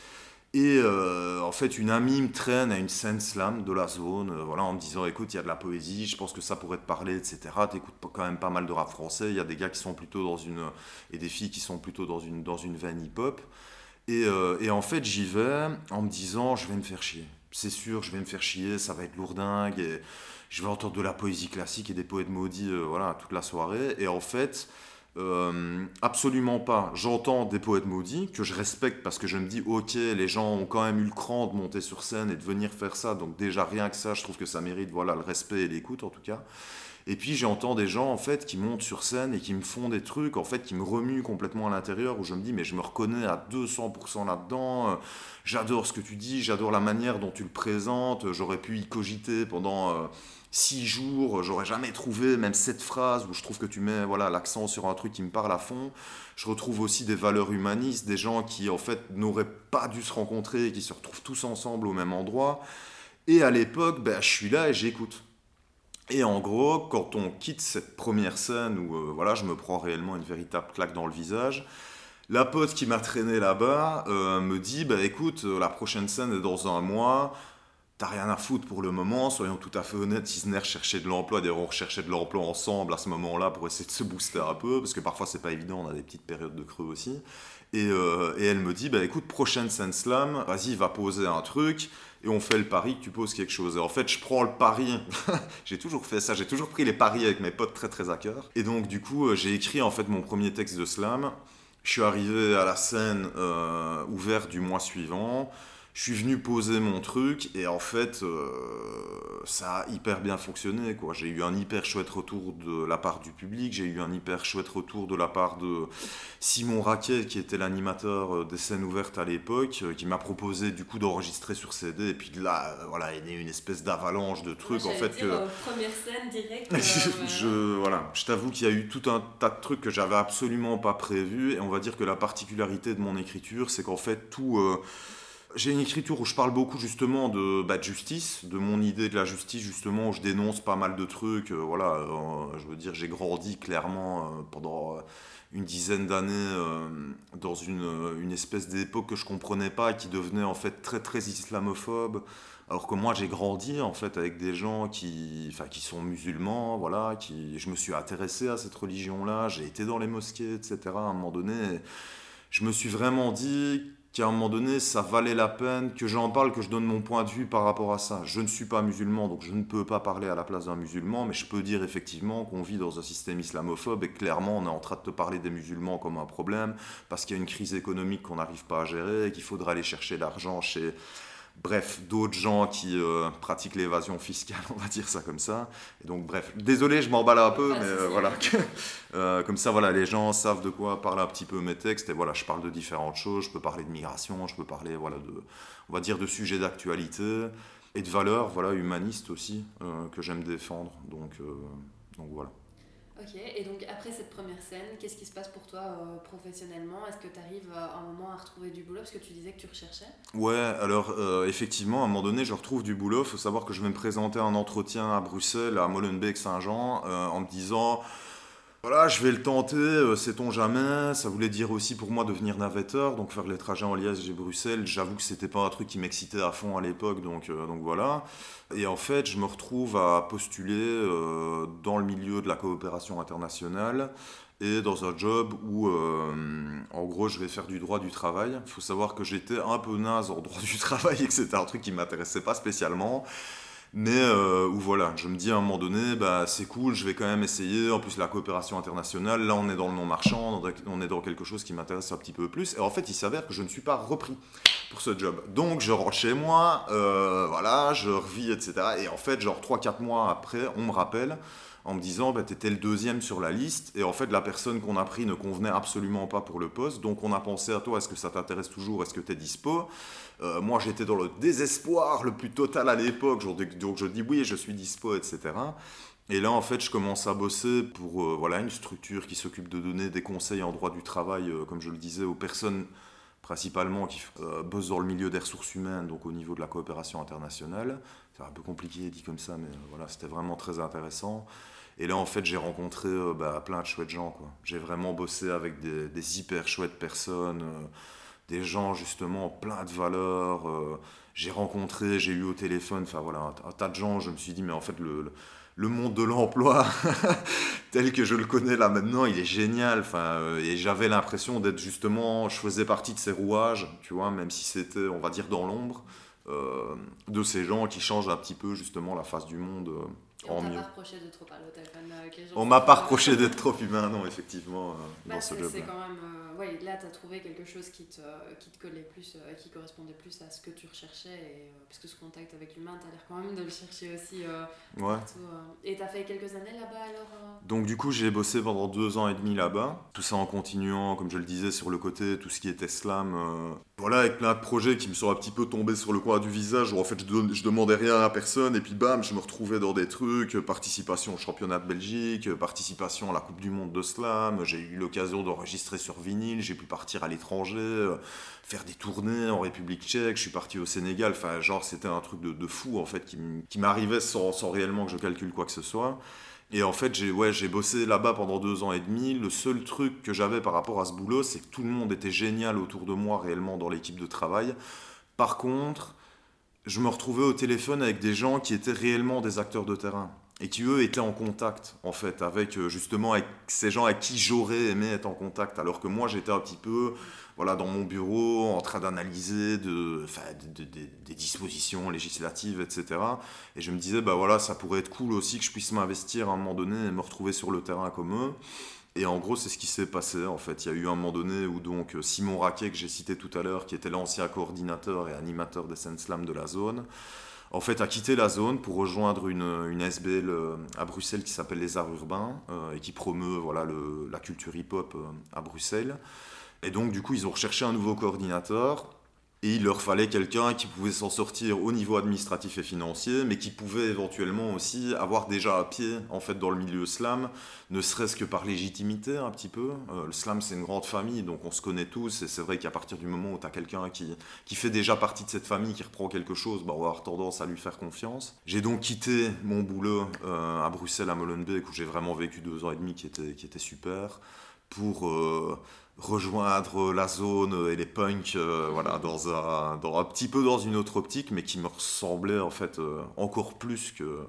Et euh, en fait, une amie me traîne à une scène slam de la zone, euh, voilà, en me disant écoute, il y a de la poésie, je pense que ça pourrait te parler, etc. T'écoutes quand même pas mal de rap français. Il y a des gars qui sont plutôt dans une. et des filles qui sont plutôt dans une, dans une veine hip-hop. Et, et, en fait, j'y vais en me disant je vais me faire chier. C'est sûr, je vais me faire chier, ça va être lourdingue. Et je vais entendre de la poésie classique et des poètes maudits euh, voilà, toute la soirée. Et en fait, euh, absolument pas. J'entends des poètes maudits que je respecte parce que je me dis, ok, les gens ont quand même eu le cran de monter sur scène et de venir faire ça. Donc déjà, rien que ça, je trouve que ça mérite voilà, le respect et l'écoute en tout cas. Et puis j'entends des gens en fait qui montent sur scène et qui me font des trucs en fait qui me remuent complètement à l'intérieur où je me dis mais je me reconnais à 200% là-dedans. J'adore ce que tu dis, j'adore la manière dont tu le présentes. J'aurais pu y cogiter pendant euh, six jours, j'aurais jamais trouvé même cette phrase où je trouve que tu mets voilà l'accent sur un truc qui me parle à fond. Je retrouve aussi des valeurs humanistes, des gens qui en fait n'auraient pas dû se rencontrer qui se retrouvent tous ensemble au même endroit. Et à l'époque, ben, je suis là et j'écoute. Et en gros, quand on quitte cette première scène où euh, voilà, je me prends réellement une véritable claque dans le visage, la pote qui m'a traîné là-bas euh, me dit bah écoute, la prochaine scène est dans un mois. T'as rien à foutre pour le moment, soyons tout à fait honnêtes. Isner cherchait de l'emploi, d'ailleurs on recherchait de l'emploi ensemble à ce moment-là pour essayer de se booster un peu, parce que parfois c'est pas évident, on a des petites périodes de creux aussi. Et, et elle me dit bah écoute, prochaine scène slam, vas-y, va poser un truc et on fait le pari que tu poses quelque chose. Et en fait, je prends le pari. j'ai toujours fait ça. J'ai toujours pris les paris avec mes potes très très à cœur. Et donc, du coup, euh, j'ai écrit en fait mon premier texte de slam. Je suis arrivé à la scène euh, ouverte du mois suivant je suis venu poser mon truc et en fait euh, ça a hyper bien fonctionné quoi. J'ai eu un hyper chouette retour de la part du public, j'ai eu un hyper chouette retour de la part de Simon Raquet qui était l'animateur euh, des scènes ouvertes à l'époque, euh, qui m'a proposé du coup d'enregistrer sur CD et puis là voilà il y a une espèce d'avalanche de trucs en fait
que première scène directe.
je voilà, je t'avoue qu'il y a eu tout un tas de trucs que j'avais absolument pas prévu et on va dire que la particularité de mon écriture c'est qu'en fait tout j'ai une écriture où je parle beaucoup justement de, bah, de, justice, de mon idée de la justice justement, où je dénonce pas mal de trucs. Euh, voilà, euh, je veux dire, j'ai grandi clairement euh, pendant une dizaine d'années dans une, une espèce d'époque que je comprenais pas qui devenait en fait très très islamophobe. Alors que moi j'ai grandi en fait avec des gens qui, enfin, qui sont musulmans, voilà, qui, je me suis intéressé à cette religion-là, j'ai été dans les mosquées, etc. À un moment donné, je me suis vraiment dit qu'à un moment donné, ça valait la peine que j'en parle, que je donne mon point de vue par rapport à ça. Je ne suis pas musulman, donc je ne peux pas parler à la place d'un musulman, mais je peux dire effectivement qu'on vit dans un système islamophobe et clairement on est en train de te parler des musulmans comme un problème, parce qu'il y a une crise économique qu'on n'arrive pas à gérer et qu'il faudra aller chercher l'argent chez bref, d'autres gens qui euh, pratiquent l'évasion fiscale, on va dire ça comme ça. Et donc, bref, désolé, je m'emballe un peu, mais euh, voilà. Euh, comme ça, voilà, les gens savent de quoi parler un petit peu mes textes. Et voilà, je parle de différentes choses. Je peux parler de migration, je peux parler, voilà, de, on va dire, de sujets d'actualité et de valeurs, voilà, humanistes aussi, que j'aime défendre. Donc, donc voilà.
Ok, et donc après cette première scène, qu'est-ce qui se passe pour toi euh, professionnellement? Est-ce que tu arrives à euh, un moment à retrouver du boulot? Parce que tu disais que tu recherchais.
Ouais, alors euh, effectivement, à un moment donné, je retrouve du boulot. Il faut savoir que je vais me présenter un entretien à Bruxelles, à Molenbeek-Saint-Jean, en me disant voilà, je vais le tenter, euh, sait-on jamais. Ça voulait dire aussi pour moi devenir navetteur, donc faire les trajets en Liège et Bruxelles. J'avoue que c'était pas un truc qui m'excitait à fond à l'époque, donc, euh, donc voilà. Et en fait, je me retrouve à postuler euh, dans le milieu de la coopération internationale et dans un job où, en gros, je vais faire du droit du travail. Il faut savoir que j'étais un peu naze en droit du travail et que c'était un truc qui m'intéressait pas spécialement. Mais euh, voilà, je me dis à un moment donné, bah, c'est cool, je vais quand même essayer. En plus, la coopération internationale, là, on est dans le non-marchand, on est dans quelque chose qui m'intéresse un petit peu plus. Et en fait, il s'avère que je ne suis pas repris pour ce job. Donc, je rentre chez moi, euh, voilà, je revis, etc. Et en fait, genre 3-4 mois après, on me rappelle en me disant bah, tu étais le deuxième sur la liste et en fait la personne qu'on a pris ne convenait absolument pas pour le poste donc on a pensé à toi est-ce que ça t'intéresse toujours? Est-ce que tu es dispo? Euh, moi, j'étais dans le désespoir le plus total à l'époque. Donc, je dis oui, je suis dispo, etc. Et là, en fait, je commence à bosser pour euh, voilà, une structure qui s'occupe de donner des conseils en droit du travail, euh, comme je le disais, aux personnes principalement qui bossent dans le milieu des ressources humaines, donc au niveau de la coopération internationale. C'est un peu compliqué dit comme ça, mais voilà, c'était vraiment très intéressant. Et là, en fait, j'ai rencontré bah, plein de chouettes gens. J'ai vraiment bossé avec des, des hyper chouettes personnes des gens justement plein de valeurs. Euh, j'ai rencontré, j'ai eu au téléphone, enfin voilà, un, tas de gens. Je me suis dit, mais en fait, le, le, monde de l'emploi, tel que je le connais là maintenant, il est génial. Enfin, euh, et j'avais l'impression d'être justement, je faisais partie de ces rouages, tu vois, même si c'était, on va dire, dans l'ombre, euh, de ces gens qui changent un petit peu justement la face du monde.
on m'a pas reproché de trop les gens.
On m'a pas reproché d'être trop humain, non, effectivement,
bah, dans ce job. C'est quand même ouais, là, tu as trouvé quelque chose qui te, qui te collait plus, euh, qui correspondait plus à ce que tu recherchais. Et, euh, parce que ce contact avec l'humain, tu as l'air quand même de le chercher aussi euh, ouais. Et tu as fait quelques années là-bas alors
Donc, du coup, j'ai bossé pendant deux ans et demi là-bas. Tout ça en continuant, comme je le disais, sur le côté, tout ce qui était slam voilà, avec plein de projets qui me sont un petit peu tombés sur le coin du visage, où en fait je, demandais rien à personne, et puis bam, je me retrouvais dans des trucs, participation au championnat de Belgique, participation à la Coupe du Monde de Slam, j'ai eu l'occasion d'enregistrer sur vinyle, j'ai pu partir à l'étranger, faire des tournées en République tchèque, je suis parti au Sénégal, enfin genre c'était un truc de, fou en fait, qui, m'arrivait sans réellement que je calcule quoi que ce soit. Et en fait, j'ai bossé là-bas pendant deux ans et demi. Le seul truc que j'avais par rapport à ce boulot, c'est que tout le monde était génial autour de moi réellement dans l'équipe de travail. Par contre, je me retrouvais au téléphone avec des gens qui étaient réellement des acteurs de terrain et qui eux étaient en contact en fait avec euh, justement ces gens à qui j'aurais aimé être en contact alors que moi j'étais un petit peu voilà dans mon bureau en train d'analyser de, des dispositions législatives etc et je me disais bah voilà ça pourrait être cool aussi que je puisse m'investir à un moment donné et me retrouver sur le terrain comme eux et en gros, c'est ce qui s'est passé. En fait, il y a eu un moment donné où donc Simon Raquet, que j'ai cité tout à l'heure, qui était l'ancien coordinateur et animateur des Slam de la zone, en fait, a quitté la zone pour rejoindre une, une SBL euh, à Bruxelles qui s'appelle les Arts Urbains euh, et qui promeut voilà, la culture hip-hop euh, à Bruxelles. Et donc, du coup, ils ont recherché un nouveau coordinateur et il leur fallait quelqu'un qui pouvait s'en sortir au niveau administratif et financier, mais qui pouvait éventuellement aussi avoir déjà un pied en fait dans le milieu slam, ne serait-ce que par légitimité un petit peu. Euh, le slam c'est une grande famille, donc on se connaît tous, et c'est vrai qu'à partir du moment où tu as quelqu'un qui, qui fait déjà partie de cette famille, qui reprend quelque chose, bah, on va avoir tendance à lui faire confiance. J'ai donc quitté mon boulot euh, à Bruxelles, à Molenbeek, où j'ai vraiment vécu deux ans et demi qui qui était super, pour... Euh, rejoindre la zone et les punks euh, voilà, dans un, dans un petit peu dans une autre optique, mais qui me ressemblait en fait euh, encore plus que,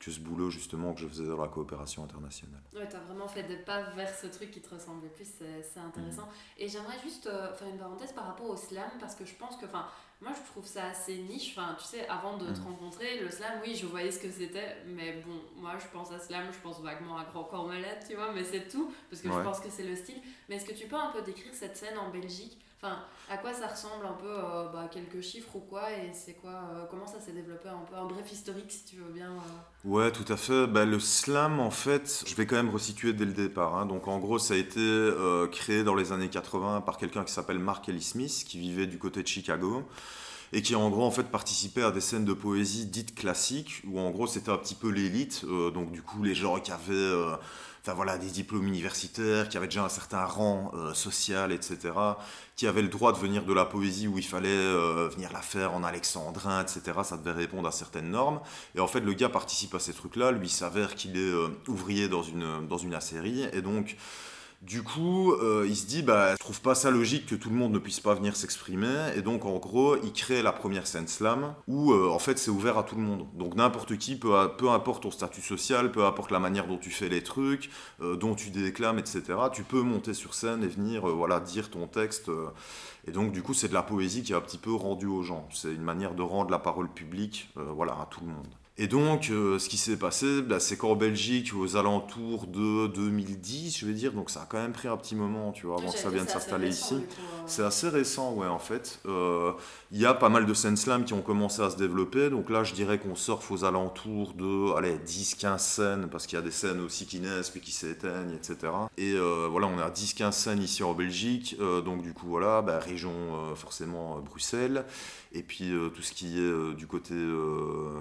que ce boulot justement que je faisais dans la coopération internationale.
Ouais, tu as vraiment fait des pas vers ce truc qui te ressemblait plus, c'est intéressant. Mhm. Et j'aimerais juste euh, faire une parenthèse par rapport au slam, parce que je pense que, enfin, moi je trouve ça assez niche. Enfin, tu sais, avant de te mhm. rencontrer, le slam, oui, je voyais ce que c'était, mais bon, moi je pense à slam, je pense vaguement à Grand Corps Malade, tu vois, mais c'est tout, parce que je pense que c'est le style. Mais est-ce que tu peux un peu décrire cette scène en Belgique? Enfin, à quoi ça ressemble un peu, euh, bah, quelques chiffres ou quoi, et c'est quoi, euh, comment ça s'est développé un peu, un bref historique si tu veux bien. Euh.
Ouais, tout à fait. Bah, le slam, en fait, je vais quand même resituer dès le départ. Hein. Donc, en gros, ça a été créé dans les années 80 par quelqu'un qui s'appelle Mark Ellie Smith, qui vivait du côté de Chicago et qui en gros en fait participait à des scènes de poésie dites classiques où en gros c'était un petit peu l'élite donc du coup les gens qui avaient enfin voilà, des diplômes universitaires, qui avaient déjà un certain rang euh, social, etc., qui avaient le droit de venir de la poésie où il fallait euh, venir la faire en alexandrin, etc., ça devait répondre à certaines normes. Et en fait, le gars participe à ces trucs-là, lui s'avère qu'il est euh, ouvrier dans une, dans une acérie, et donc du coup, euh, il se dit, bah, je trouve pas ça logique que tout le monde ne puisse pas venir s'exprimer, et donc en gros, il crée la première scène slam où euh, en fait c'est ouvert à tout le monde. Donc n'importe qui, peu, peu, importe ton statut social, peu importe la manière dont tu fais les trucs, euh, dont tu déclames, etc. Tu peux monter sur scène et venir, voilà, dire ton texte. et donc du coup, c'est de la poésie qui est un petit peu rendue aux gens. C'est une manière de rendre la parole publique, voilà, à tout le monde. Et donc, euh, ce qui s'est passé, bah, c'est qu'en Belgique, aux alentours de 2010, je vais dire, donc ça a quand même pris un petit moment, tu vois, avant que ça vienne s'installer ici. Euh. C'est assez récent, ouais, en fait. Euh, il y a pas mal de scènes slam qui ont commencé à se développer, donc là, je dirais qu'on surfe aux alentours de, allez, 10-15 scènes, parce qu'il y a des scènes aussi qui naissent, puis qui s'éteignent, etc. Et voilà, on a 10-15 scènes ici en Belgique, donc du coup, voilà, bah, région forcément Bruxelles, et puis tout ce qui est du côté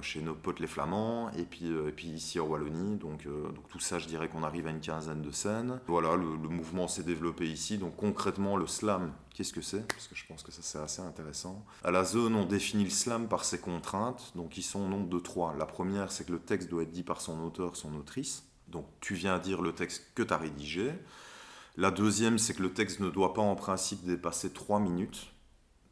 chez nos potes les Flamands, et puis, euh, ici en Wallonie. Donc, euh, donc tout ça, je dirais qu'on arrive à une quinzaine de scènes. Voilà, le, mouvement s'est développé ici. Donc concrètement, le slam, qu'est-ce que c'est? Parce que je pense que ça c'est assez intéressant. À la zone, on définit le slam par ses contraintes, donc ils sont au nombre de trois. La première, c'est que le texte doit être dit par son auteur, son autrice. Donc tu viens dire le texte que tu as rédigé. La deuxième, c'est que le texte ne doit pas en principe dépasser trois minutes.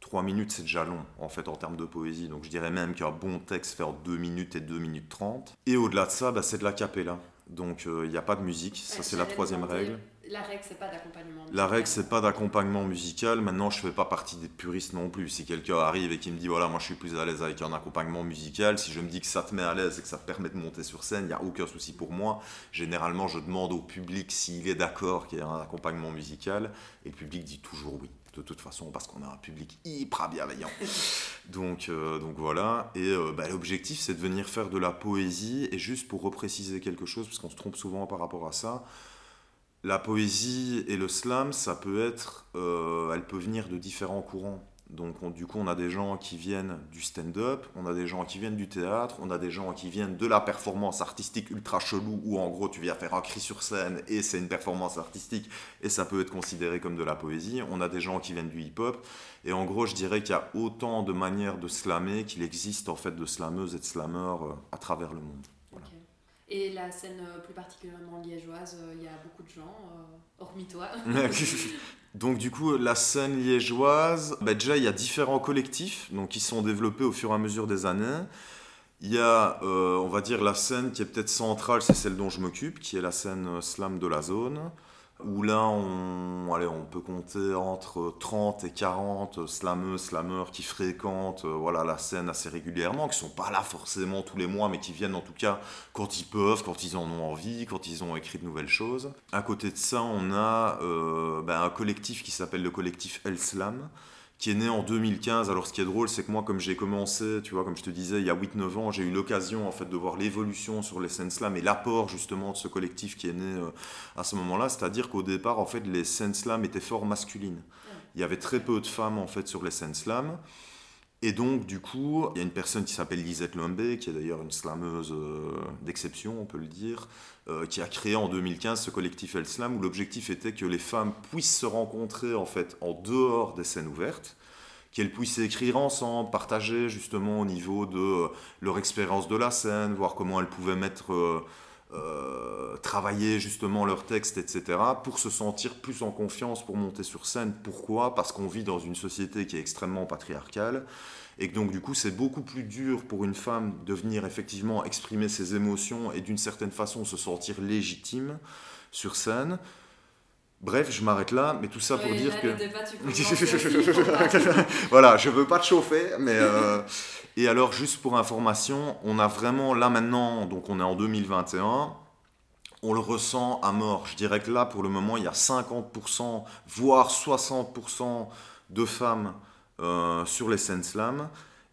3 minutes, c'est déjà long, en fait, en termes de poésie. Donc je dirais même qu'un bon texte fait en 2 minutes et 2 minutes 30. Et au-delà de ça, bah, c'est de la capella. Donc euh, il n'y a pas de musique, ça c'est la troisième règle.
La règle, c'est pas d'accompagnement
La règle, c'est pas d'accompagnement musical. Maintenant, je fais pas partie des puristes non plus. Si quelqu'un arrive et qui me dit, voilà, moi je suis plus à l'aise avec un accompagnement musical, si je me dis que ça te met à l'aise et que ça te permet de monter sur scène, il n'y a aucun souci pour moi. Généralement, je demande au public s'il est d'accord qu'il y ait un accompagnement musical, et le public dit toujours oui de toute façon parce qu'on a un public hyper bienveillant. donc, euh, donc voilà. Et euh, bah, l'objectif, c'est de venir faire de la poésie. Et juste pour repréciser quelque chose, parce qu'on se trompe souvent par rapport à ça, la poésie et le slam, ça peut être, euh, elle peut venir de différents courants. Donc du coup, on a des gens qui viennent du stand-up, on a des gens qui viennent du théâtre, on a des gens qui viennent de la performance artistique ultra chelou, où en gros tu viens faire un cri sur scène et c'est une performance artistique et ça peut être considéré comme de la poésie. On a des gens qui viennent du hip-hop et en gros, je dirais qu'il y a autant de manières de slammer qu'il existe en fait de slameuses et de slammeurs euh, à travers le monde.
Et la scène euh, plus particulièrement liégeoise, euh, il y a beaucoup de gens, hormis toi.
Donc du coup, la scène liégeoise, bah, déjà il y a différents collectifs donc, qui sont développés au fur et à mesure des années. Il y a, euh, on va dire, la scène qui est peut-être centrale, c'est celle dont je m'occupe, qui est la scène euh, slam de la zone où là, on, peut compter entre 30 et 40 slameux, slameurs qui fréquentent euh, voilà, la scène assez régulièrement, qui sont pas là forcément tous les mois, mais qui viennent en tout cas quand ils peuvent, quand ils en ont envie, quand ils ont écrit de nouvelles choses. À côté de ça, on a euh, ben, un collectif qui s'appelle le collectif El Slam, qui est né en 2015. Alors ce qui est drôle, c'est que moi, comme j'ai commencé, tu vois, comme je te disais, il y a 8-9 ans, j'ai eu l'occasion en fait de voir l'évolution sur les scènes slam et l'apport justement de ce collectif qui est né euh, à ce moment-là. C'est-à-dire qu'au départ, en fait, les scènes slam étaient fort masculines. Il y avait très peu de femmes en fait sur les scènes slam. Et donc, du coup, il y a une personne qui s'appelle Lisette Lombé, qui est d'ailleurs une slameuse euh, d'exception, on peut le dire, euh, qui a créé en 2015 ce collectif El Slam, où l'objectif était que les femmes puissent se rencontrer en fait en dehors des scènes ouvertes, qu'elles puissent écrire ensemble, partager justement au niveau de euh, leur expérience de la scène, voir comment elles pouvaient mettre... travailler justement leur texte, etc., pour se sentir plus en confiance pour monter sur scène. Pourquoi? Parce qu'on vit dans une société qui est extrêmement patriarcale, et que donc du coup c'est beaucoup plus dur pour une femme de venir effectivement exprimer ses émotions et d'une certaine façon se sentir légitime sur scène. Bref, je m'arrête là, mais tout ça pour dire que... voilà, je veux pas te chauffer, mais... Euh, et alors, juste pour information, on a vraiment, là maintenant, donc on est en 2021, on le ressent à mort. Je dirais que là, pour le moment, il y a 50%, voire 60% de femmes euh, sur les scènes slam.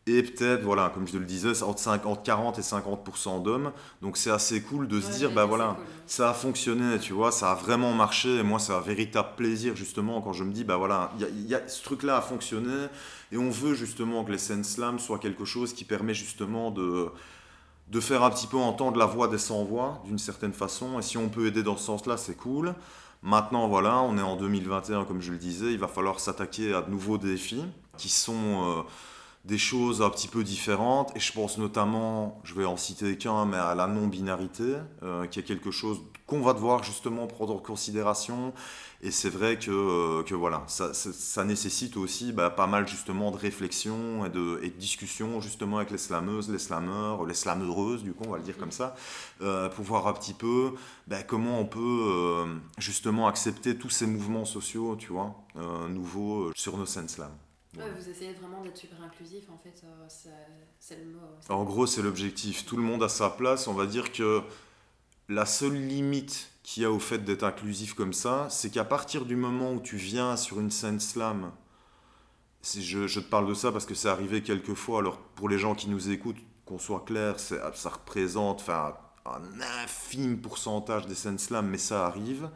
Et peut-être, voilà, comme je te le disais, entre, 40 et 50% d'hommes. Donc c'est assez cool de se dire, bah voilà, ça a fonctionné, tu vois, ça a vraiment marché. Et moi, c'est un véritable plaisir, justement, quand je me dis, bah voilà, y a, ce truc-là a fonctionné. Et on veut justement que les scènes slam soient quelque chose qui permet justement de, de faire un petit peu entendre la voix des sans-voix, d'une certaine façon. Et si on peut aider dans ce sens-là, c'est cool. Maintenant, voilà, on est en 2021, comme je le disais, il va falloir s'attaquer à de nouveaux défis qui sont euh, des choses un petit peu différentes. Et je pense notamment, je vais en citer qu'un, mais à la non-binarité, euh, qui est quelque chose qu'on va devoir justement prendre en considération. Et c'est vrai que, euh, que voilà, ça, ça, nécessite aussi bah, pas mal justement de réflexion et de, et de discussion justement avec les slameuses, les slameurs, les slameureuses, du coup, on va le dire comme ça, pour voir un petit peu bah, comment on peut justement accepter tous ces mouvements sociaux, tu vois, nouveaux sur nos scènes slam
vous essayez vraiment d'être super inclusif, en fait, euh, c'est le mot.
En gros, c'est l'objectif. Tout le monde a sa place. On va dire que la seule limite qu'il y a au fait d'être inclusif comme ça, c'est qu'à partir du moment où tu viens sur une scène slam, je, je te parle de ça parce que c'est arrivé quelques fois, alors pour les gens qui nous écoutent, qu'on soit clair, ça représente enfin, un infime pourcentage des scènes slam, mais ça arrive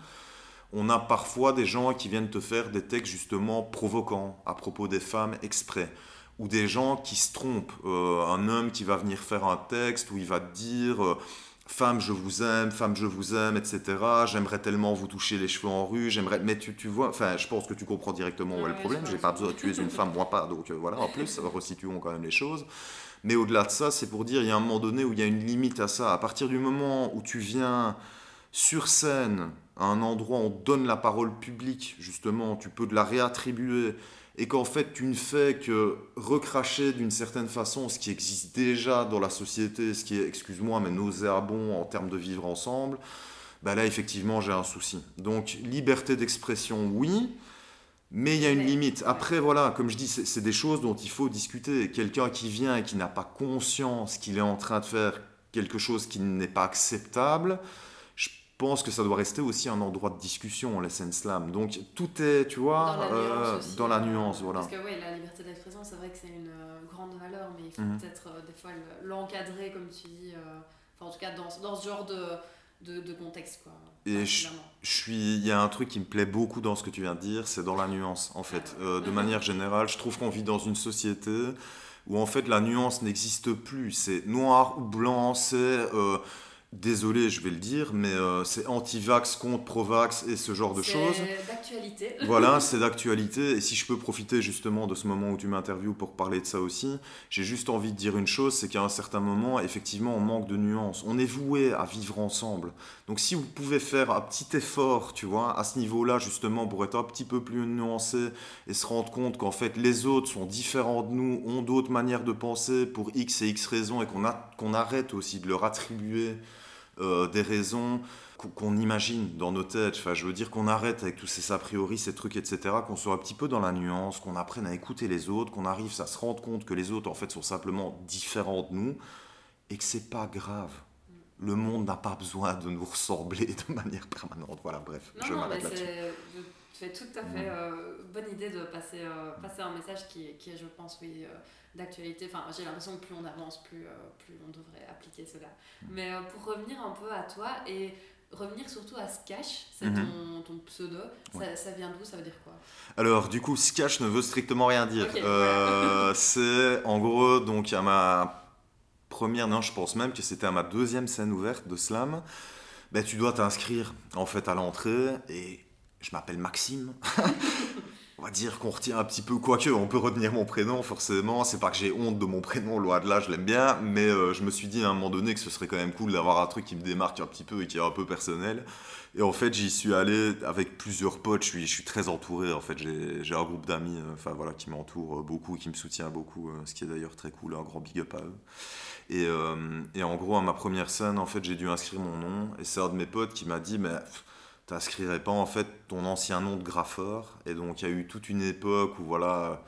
on a parfois des gens qui viennent te faire des textes justement provoquants à propos des femmes exprès. Ou des gens qui se trompent. Euh, un homme qui va venir faire un texte où il va te dire euh, Femme, je vous aime, femme, je vous aime, etc. J'aimerais tellement vous toucher les cheveux en rue. J'aimerais. Mais tu, tu vois, enfin, je pense que tu comprends directement où est le problème. J'ai pas besoin. Tu es une femme, moi pas. Donc euh, voilà, en plus, resituons quand même les choses. Mais au-delà de ça, c'est pour dire il y a un moment donné où il y a une limite à ça. À partir du moment où tu viens sur scène à un endroit où on donne la parole publique, justement, tu peux de la réattribuer, et qu'en fait tu ne fais que recracher d'une certaine façon ce qui existe déjà dans la société, ce qui est, excuse-moi, mais nauséabond en termes de vivre ensemble, ben là effectivement j'ai un souci. Donc liberté d'expression, oui, mais il y a une limite. Après, voilà, comme je dis, c'est des choses dont il faut discuter. Quelqu'un qui vient et qui n'a pas conscience qu'il est en train de faire quelque chose qui n'est pas acceptable, pense que ça doit rester aussi un endroit de discussion, la scène slam. Donc tout est, tu vois, dans la nuance. Euh, voilà.
Parce que oui, la liberté d'expression, c'est vrai que c'est une euh, grande valeur, mais il faut mhm. peut-être euh, des fois l'encadrer, comme tu dis. Enfin, en tout cas, dans, dans ce genre de, de, contexte. Quoi,
et je, suis, il y a un truc qui me plaît beaucoup dans ce que tu viens de dire, c'est dans la nuance en fait. Ah euh, de manière générale, je trouve qu'on vit dans une société où en fait la nuance n'existe plus. C'est noir ou blanc, c'est euh, désolé, je vais le dire, mais euh, c'est anti-vax contre pro-vax et ce genre de choses.
C'est d'actualité.
voilà, c'est d'actualité. Et si je peux profiter justement de ce moment où tu m'interviews pour parler de ça aussi, j'ai juste envie de dire une chose, c'est qu'à un certain moment, effectivement, on manque de nuances. On est voué à vivre ensemble. Donc si vous pouvez faire un petit effort, tu vois, à ce niveau-là, justement, pour être un petit peu plus nuancé et se rendre compte qu'en fait, les autres sont différents de nous, ont d'autres manières de penser pour X et X raisons et qu'on qu'on arrête aussi de leur attribuer euh, des raisons qu'on imagine dans nos têtes. Enfin, je veux dire qu'on arrête avec tous ces a priori, ces trucs, etc., qu'on soit un petit peu dans la nuance, qu'on apprenne à écouter les autres, qu'on arrive à se rendre compte que les autres, en fait, sont simplement différents de nous et que c'est pas grave. Le monde n'a pas besoin de nous ressembler de manière permanente. Voilà, bref,
je m'arrête là-dessus. C'est tout à fait euh, bonne idée de passer, euh, passer un message qui, qui est, je pense, oui, d'actualité. Enfin, j'ai l'impression que plus on avance, plus, euh, plus on devrait appliquer cela. Mm. Mais euh, pour revenir un peu à toi et revenir surtout à Skash, c'est mhm. ton, ton, pseudo, ça, vient d'où Ça veut dire quoi?
Alors, du coup, Skash ne veut strictement rien dire. Euh, c'est en gros, donc, à ma première, non, je pense même que c'était à ma deuxième scène ouverte de slam. Ben, tu dois t'inscrire en fait à l'entrée et je m'appelle Maxime. on va dire qu'on retient un petit peu, quoique on peut retenir mon prénom forcément, c'est pas que j'ai honte de mon prénom, loin de là, je l'aime bien, mais euh, je me suis dit à un moment donné que ce serait quand même cool d'avoir un truc qui me démarque un petit peu et qui est un peu personnel. Et en fait, j'y suis allé avec plusieurs potes, je suis, très entouré, en fait, j'ai un groupe d'amis euh, enfin voilà, qui m'entoure beaucoup, qui me soutient beaucoup, euh, ce qui est d'ailleurs très cool, un grand big up à eux. Et, et en gros, à ma première scène, en fait, j'ai dû inscrire mon nom, et c'est un de mes potes qui m'a dit, mais t'inscrirais pas en fait ton ancien nom de graffeur. Et donc il y a eu toute une époque où voilà,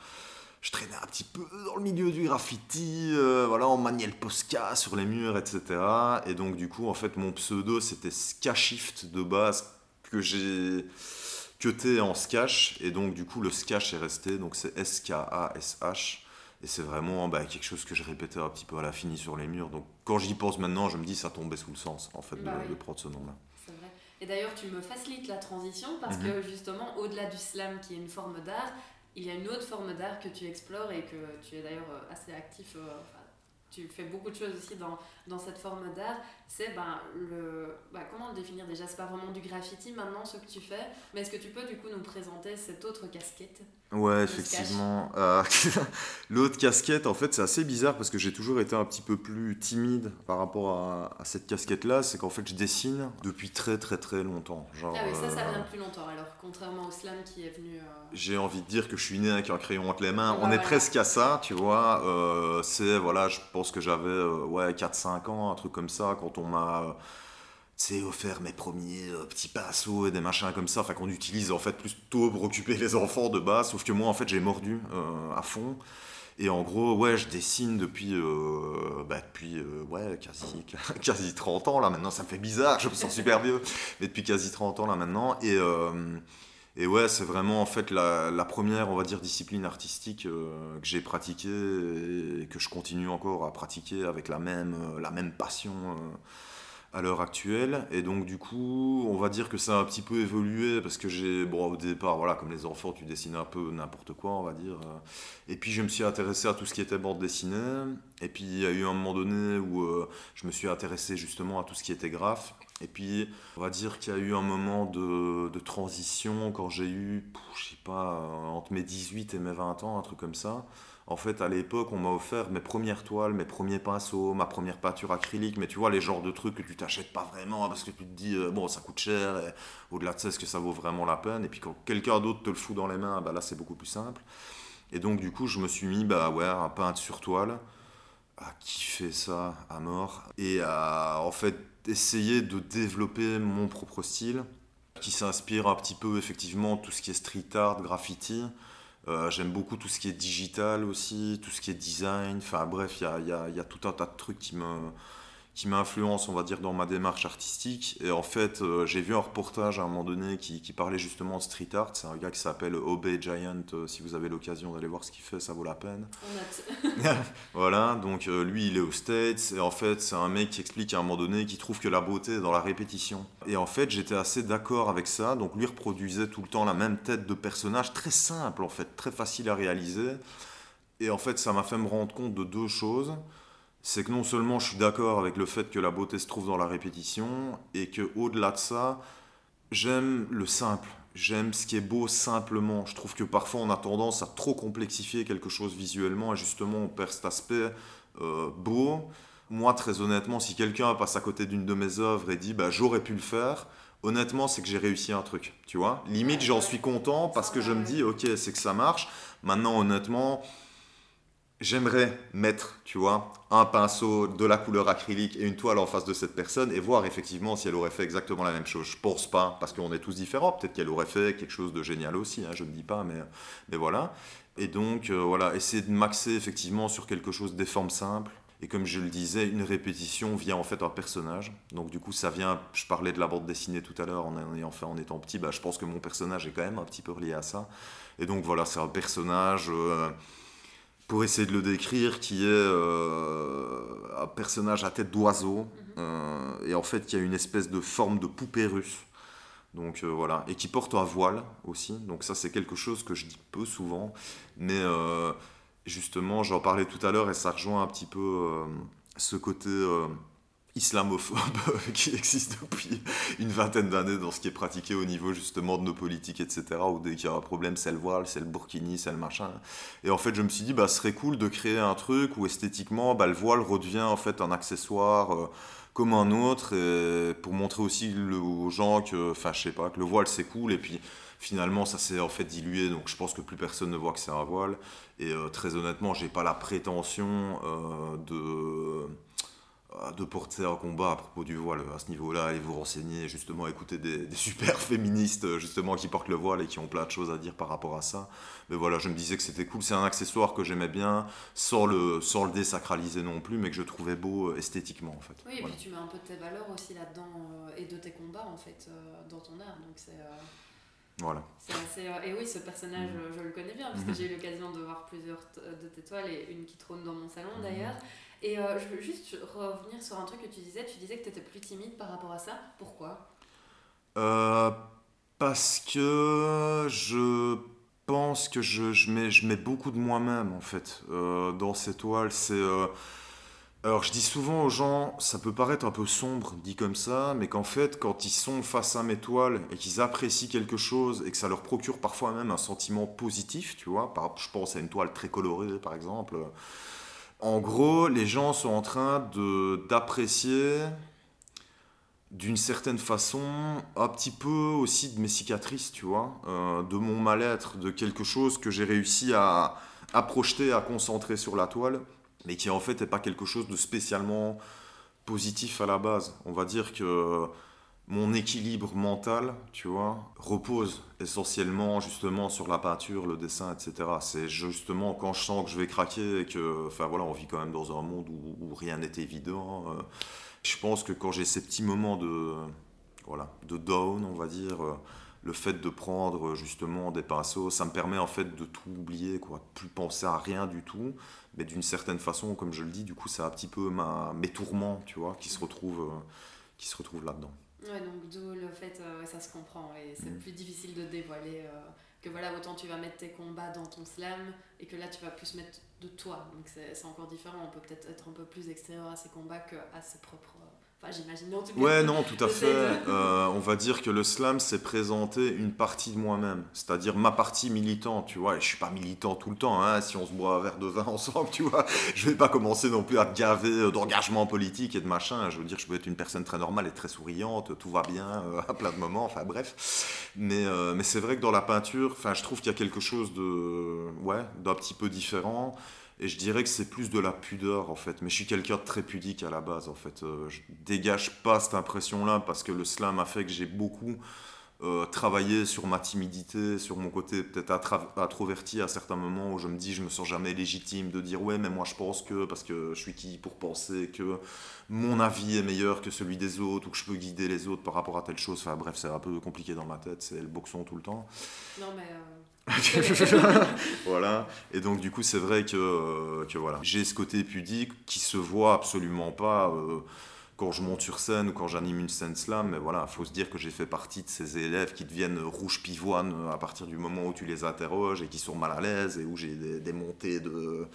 je traînais un petit peu dans le milieu du graffiti, euh, voilà, on maniait le Posca sur les murs, etc. Et donc du coup en fait mon pseudo c'était Skashift de base que j'ai cuté en Skash. Et donc du coup le Skash est resté, donc c'est S-K-A-S-H. Et c'est vraiment bah, quelque chose que je répétais un petit peu à la finie sur les murs. Donc quand j'y pense maintenant, je me dis ça tombait sous le sens en fait de, bah de prendre ce nom-là.
Et d'ailleurs, tu me facilites la transition parce mhm. que justement, au-delà du slam qui est une forme d'art, il y a une autre forme d'art que tu explores et que tu es d'ailleurs euh, assez actif. Euh, tu fais beaucoup de choses aussi dans, dans cette forme d'art, c'est ben, le. Ben, comment le définir déjà? C'est pas vraiment du graffiti maintenant ce que tu fais, mais est-ce que tu peux du coup nous présenter cette autre casquette?
Ouais, effectivement. Euh, l'autre casquette, en fait, c'est assez bizarre parce que j'ai toujours été un petit peu plus timide par rapport à, à cette casquette-là. C'est qu'en fait, je dessine depuis très très très longtemps.
Genre, ah oui, ça, ça euh, vient plus longtemps alors, contrairement au slam qui est venu. Euh,
j'ai envie de dire que je suis né avec un crayon entre les mains. On est presque à ça, tu vois. c'est, voilà, je pense que j'avais ouais, 4-5 ans, un truc comme ça, quand on m'a c'est offert mes premiers euh, petits pinceaux et des machins comme ça, enfin qu'on utilise en fait plutôt pour occuper les enfants de base, sauf que moi en fait j'ai mordu euh, à fond. Et en gros, ouais, je dessine depuis, euh, bah, depuis ouais, quasi, quasi 30 ans là maintenant, ça me fait bizarre, je me sens super vieux, mais depuis quasi 30 ans là maintenant. Et, et ouais, c'est vraiment en fait la, première, on va dire, discipline artistique que j'ai pratiquée et que je continue encore à pratiquer avec la même, la même passion à l'heure actuelle. Et donc, du coup, on va dire que ça a un petit peu évolué parce que j'ai, bon, au départ, voilà, comme les enfants, tu dessines un peu n'importe quoi, on va dire. Et puis, je me suis intéressé à tout ce qui était bande dessinée. Et puis, il y a eu un moment donné où euh, je me suis intéressé justement à tout ce qui était graphe. Et puis, on va dire qu'il y a eu un moment de, de transition quand j'ai eu, je sais pas, entre mes 18 et mes 20 ans, un truc comme ça. En fait, à l'époque, on m'a offert mes premières toiles, mes premiers pinceaux, ma première peinture acrylique, mais tu vois, les genres de trucs que tu t'achètes pas vraiment parce que tu te dis, euh, bon, ça coûte cher, au-delà de ça, est-ce que ça vaut vraiment la peine? Et puis quand quelqu'un d'autre te le fout dans les mains, bah là, c'est beaucoup plus simple. Et donc, du coup, je me suis mis, bah ouais, à peindre sur toile, à kiffer ça à mort, et à, en fait, essayer de développer mon propre style, qui s'inspire un petit peu, effectivement, tout ce qui est street art, graffiti, euh, j'aime beaucoup tout ce qui est digital aussi, tout ce qui est design. Enfin bref, il y a, y, a, y a, tout un tas de trucs qui me, qui m'influence, on va dire, dans ma démarche artistique. Et en fait, euh, j'ai vu un reportage à un moment donné qui, parlait justement de street art. C'est un gars qui s'appelle Obey Giant. Euh, si vous avez l'occasion d'aller voir ce qu'il fait, ça vaut la peine. Voilà, donc euh, lui, il est aux States. Et en fait, c'est un mec qui explique à un moment donné qu'il trouve que la beauté est dans la répétition. Et en fait, j'étais assez d'accord avec ça. Donc lui reproduisait tout le temps la même tête de personnage, très simple en fait, très facile à réaliser. Et en fait, ça m'a fait me rendre compte de deux choses c'est que non seulement je suis d'accord avec le fait que la beauté se trouve dans la répétition, et que au-delà de ça, j'aime le simple. J'aime ce qui est beau simplement. Je trouve que parfois on a tendance à trop complexifier quelque chose visuellement et justement on perd cet aspect euh, beau. Moi, très honnêtement, si quelqu'un passe à côté d'une de mes œuvres et dit bah, j'aurais pu le faire, honnêtement, c'est que j'ai réussi un truc. Tu vois Limite, j'en suis content parce que je me dis ok, c'est que ça marche. Maintenant, honnêtement, j'aimerais mettre, tu vois, un pinceau, de la couleur acrylique et une toile en face de cette personne et voir effectivement si elle aurait fait exactement la même chose. Je pense pas, parce qu'on est tous différents. Peut-être qu'elle aurait fait quelque chose de génial aussi, hein, je ne dis pas, mais, mais voilà. Et donc, euh, voilà, essayer de maxer effectivement sur quelque chose des formes simples. Et comme je le disais, une répétition vient en fait un personnage. Donc du coup, ça vient, je parlais de la bande dessinée tout à l'heure, en, ayant en étant petit, bah, je pense que mon personnage est quand même un petit peu relié à ça. Et donc voilà, c'est un personnage... Euh, pour essayer de le décrire, qui est euh, un personnage à tête d'oiseau, euh, et en fait qui a une espèce de forme de poupée russe. Donc euh, voilà, et qui porte un voile aussi. Donc ça c'est quelque chose que je dis peu souvent, mais justement j'en parlais tout à l'heure et ça rejoint un petit peu ce côté islamophobe qui existe depuis une vingtaine d'années dans ce qui est pratiqué au niveau justement de nos politiques, etc. Où dès qu'il y a un problème, c'est le voile, c'est le burkini, c'est le machin. Et en fait, je me suis dit, bah, ce serait cool de créer un truc où esthétiquement, bah, le voile redevient en fait un accessoire euh, comme un autre, pour montrer aussi aux gens que, enfin, je sais pas, que le voile c'est cool, et puis finalement ça s'est en fait dilué, donc je pense que plus personne ne voit que c'est un voile. Et euh, très honnêtement, j'ai pas la prétention euh, de de porter un combat à propos du voile à ce niveau-là, allez vous renseigner, justement, écouter des, super féministes, justement, qui portent le voile et qui ont plein de choses à dire par rapport à ça. Mais voilà, je me disais que c'était cool, c'est un accessoire que j'aimais bien, sans le, sans le désacraliser non plus, mais que je trouvais beau euh, esthétiquement, en fait.
Oui, et puis tu mets un peu de tes valeurs aussi là-dedans, euh, et de tes combats, en fait, euh, dans ton art, donc c'est...
Voilà.
et oui, ce personnage, mm. je le connais bien, parce que j'ai eu l'occasion de voir plusieurs de tes toiles, et une qui trône dans mon salon d'ailleurs. Et euh, je veux juste revenir sur un truc que tu disais. Tu disais que tu étais plus timide par rapport à ça. Pourquoi?
Euh, Parce que je pense que je, je, mets, je mets beaucoup de moi-même, en fait, euh, dans ces toiles. C'est... Alors je dis souvent aux gens, ça peut paraître un peu sombre dit comme ça, mais qu'en fait quand ils sont face à mes toiles et qu'ils apprécient quelque chose et que ça leur procure parfois même un sentiment positif, tu vois, je pense à une toile très colorée par exemple, en gros, les gens sont en train d'apprécier d'une certaine façon un petit peu aussi de mes cicatrices, tu vois, euh, de mon mal-être, de quelque chose que j'ai réussi à, à, projeter, à concentrer sur la toile, mais qui en fait n'est pas quelque chose de spécialement positif à la base. On va dire que mon équilibre mental, tu vois, repose essentiellement justement sur la peinture, le dessin, etc. C'est justement quand je sens que je vais craquer et que, enfin voilà, on vit quand même dans un monde où, rien n'est évident. Euh, je pense que quand j'ai ces petits moments de, voilà, de down, on va dire, euh, le fait de prendre justement des pinceaux, ça me permet en fait de tout oublier, quoi, de plus penser à rien du tout. Mais d'une certaine façon, comme je le dis, du coup, c'est un petit peu ma, mes tourments, tu vois, qui se retrouvent, euh, qui se retrouvent là-dedans.
Ouais, donc d'où le fait, euh, ça se comprend, et c'est mm. plus difficile de dévoiler euh, que voilà, autant tu vas mettre tes combats dans ton slam, et que là tu vas plus mettre de toi, donc c'est encore différent, on peut peut-être être un peu plus extérieur à ses combats qu'à ses propres j'imagine.
Ouais, non, tout à fait. Euh, on va dire que le slam, c'est présenter une partie de moi-même, c'est-à-dire ma partie militante, tu vois. Et je suis pas militant tout le temps, hein. si on se boit un verre de vin ensemble, tu vois. Je vais pas commencer non plus à te gaver euh, d'engagement politique et de machin. Je veux dire, je peux être une personne très normale et très souriante, tout va bien euh, à plein de moments, enfin bref. Mais, mais c'est vrai que dans la peinture, enfin, je trouve qu'il y a quelque chose de, ouais, d'un petit peu différent. Et je dirais que c'est plus de la pudeur en fait. Mais je suis quelqu'un de très pudique à la base en fait. Euh, je dégage pas cette impression-là parce que le slam a fait que j'ai beaucoup euh, travailler sur ma timidité, sur mon côté peut-être introverti à certains moments où je me dis je me sens jamais légitime de dire ouais mais moi je pense que parce que je suis qui pour penser que mon avis est meilleur que celui des autres ou que je peux guider les autres par rapport à telle chose. Enfin bref c'est un peu compliqué dans ma tête, c'est le boxon tout le temps.
Euh,
voilà. Et donc, du coup, c'est vrai que, euh, que voilà. j'ai ce côté pudique qui se voit absolument pas euh, quand je monte sur scène ou quand j'anime une scène slam. Mais voilà, il faut se dire que j'ai fait partie de ces élèves qui deviennent rouge pivoine à partir du moment où tu les interroges et qui sont mal à l'aise et où j'ai des, montées de.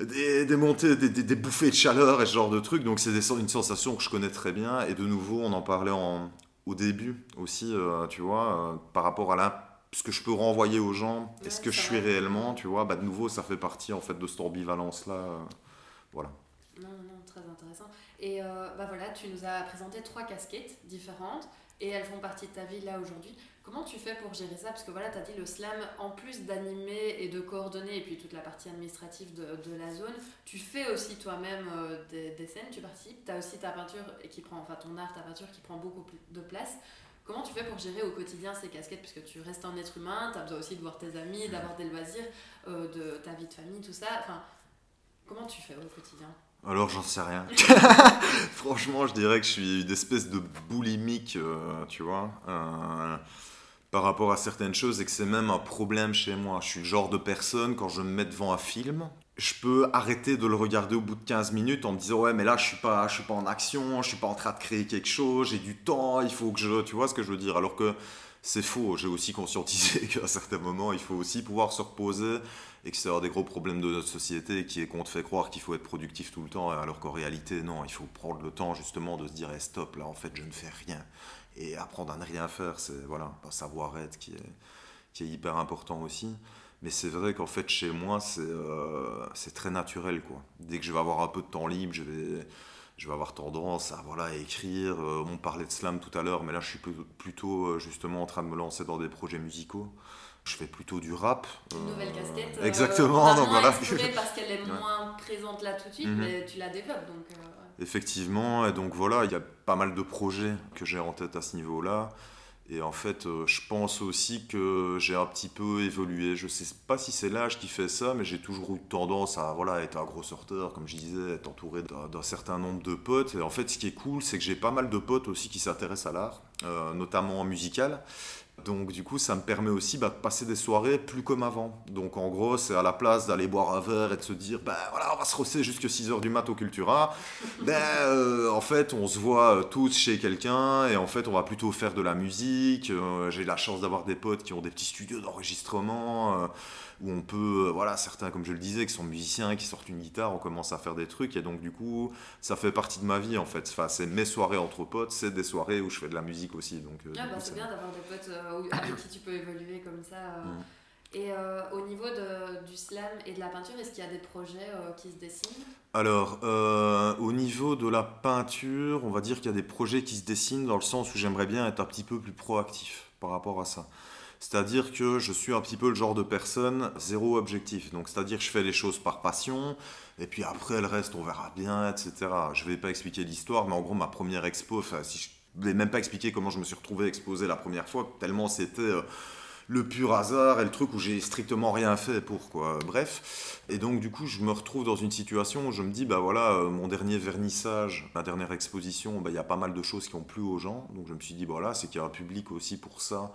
Des, montées, des, des, bouffées de chaleur et ce genre de trucs. Donc, c'est une sensation que je connais très bien. Et de nouveau, on en parlait en, au début aussi, euh, tu vois, par rapport à la ce que je peux renvoyer aux gens est ce que je suis réellement, tu vois, bah, de nouveau, ça fait partie en fait de cette ambivalence-là. Euh, voilà.
Non, non, très intéressant. Et euh, bah voilà, tu nous as présenté trois casquettes différentes et elles font partie de ta vie là aujourd'hui. Comment tu fais pour gérer ça? Parce que voilà, tu as dit le slam, en plus d'animer et de coordonner, et puis toute la partie administrative de, de la zone, tu fais aussi toi-même euh, des, des, scènes, tu participes, tu as aussi ta peinture qui prend, enfin ton art, ta peinture qui prend beaucoup de place. Comment tu fais pour gérer au quotidien ces casquettes? Puisque tu restes un être humain, tu as besoin aussi de voir tes amis, d'avoir des loisirs, euh, de ta vie de famille, tout ça. Enfin, comment tu fais au quotidien?
Alors j'en sais rien. Franchement, je dirais que je suis une espèce de boulimique, euh, tu vois, euh, par rapport à certaines choses et que c'est même un problème chez moi. Je suis le genre de personne, quand je me mets devant un film, je peux arrêter de le regarder au bout de 15 minutes en me disant ouais mais là je suis pas je suis pas en action, je suis pas en train de créer quelque chose, j'ai du temps, il faut que je tu vois ce que je veux dire? Alors que c'est faux, j'ai aussi conscientisé qu'à certains moments il faut aussi pouvoir se reposer et que c'est un des gros problèmes de notre société qui est qu'on te fait croire qu'il faut être productif tout le temps alors qu'en réalité non, il faut prendre le temps justement de se dire stop là en fait je ne fais rien et apprendre à ne rien faire c'est voilà, savoir être qui est qui est hyper important aussi. Mais c'est vrai qu'en fait, chez moi, euh, c'est très naturel. Quoi. Dès que je vais avoir un peu de temps libre, je vais, je vais avoir tendance à, voilà, écrire. Euh, on parlait de slam tout à l'heure, mais là, je suis plutôt euh, justement en train de me lancer dans des projets musicaux. Je fais plutôt du rap.
Une nouvelle casquette.
Exactement. donc voilà.
parce qu'elle est moins présente là tout de suite, mhm. mais tu la développes. Donc,
Effectivement, et donc voilà, il y a pas mal de projets que j'ai en tête à ce niveau-là. Et en fait, euh, je pense aussi que j'ai un petit peu évolué. Je sais pas si c'est l'âge qui fait ça, mais j'ai toujours eu tendance à voilà, être un gros sorteur, comme je disais, être entouré d'un certain nombre de potes. Et en fait, ce qui est cool, c'est que j'ai pas mal de potes aussi qui s'intéressent à l'art, euh, notamment musical. Donc du coup, ça me permet aussi bah, de passer des soirées plus comme avant. Donc en gros, c'est à la place d'aller boire un verre et de se dire, ben voilà, on va se rosser jusqu'à 6h du mat au Cultura. ben euh, en fait, on se voit euh, tous chez quelqu'un et en fait, on va plutôt faire de la musique. Euh, j'ai la chance d'avoir des potes qui ont des petits studios d'enregistrement où on peut, voilà, certains, comme je le disais, qui sont musiciens, qui sortent une guitare, on commence à faire des trucs et donc du coup, ça fait partie de ma vie en fait. Enfin, c'est mes soirées entre potes, c'est des soirées où je fais de la musique aussi. Donc,
ah, bah, c'est bien d'avoir des potes avec qui tu peux évoluer comme ça. Euh. Et euh, au niveau de, du slam et de la peinture, est-ce qu'il y a des projets euh, qui se dessinent?
Alors, au niveau de la peinture, on va dire qu'il y a des projets qui se dessinent dans le sens où j'aimerais bien être un petit peu plus proactif par rapport à ça. C'est-à-dire que je suis un petit peu le genre de personne zéro objectif. Donc, c'est-à-dire que je fais les choses par passion, et puis après, le reste, on verra bien, etc. Je ne vais pas expliquer l'histoire, mais en gros, ma première expo, si je ne vais même pas expliquer comment je me suis retrouvé exposé la première fois, tellement c'était euh, le pur hasard et le truc où j'ai strictement rien fait pour quoi. Bref. Et donc du coup, je me retrouve dans une situation où je me dis, bah voilà, euh, mon dernier vernissage, ma dernière exposition, bah, il y a pas mal de choses qui ont plu aux gens. Donc je me suis dit, voilà, c'est qu'il y a un public aussi pour ça.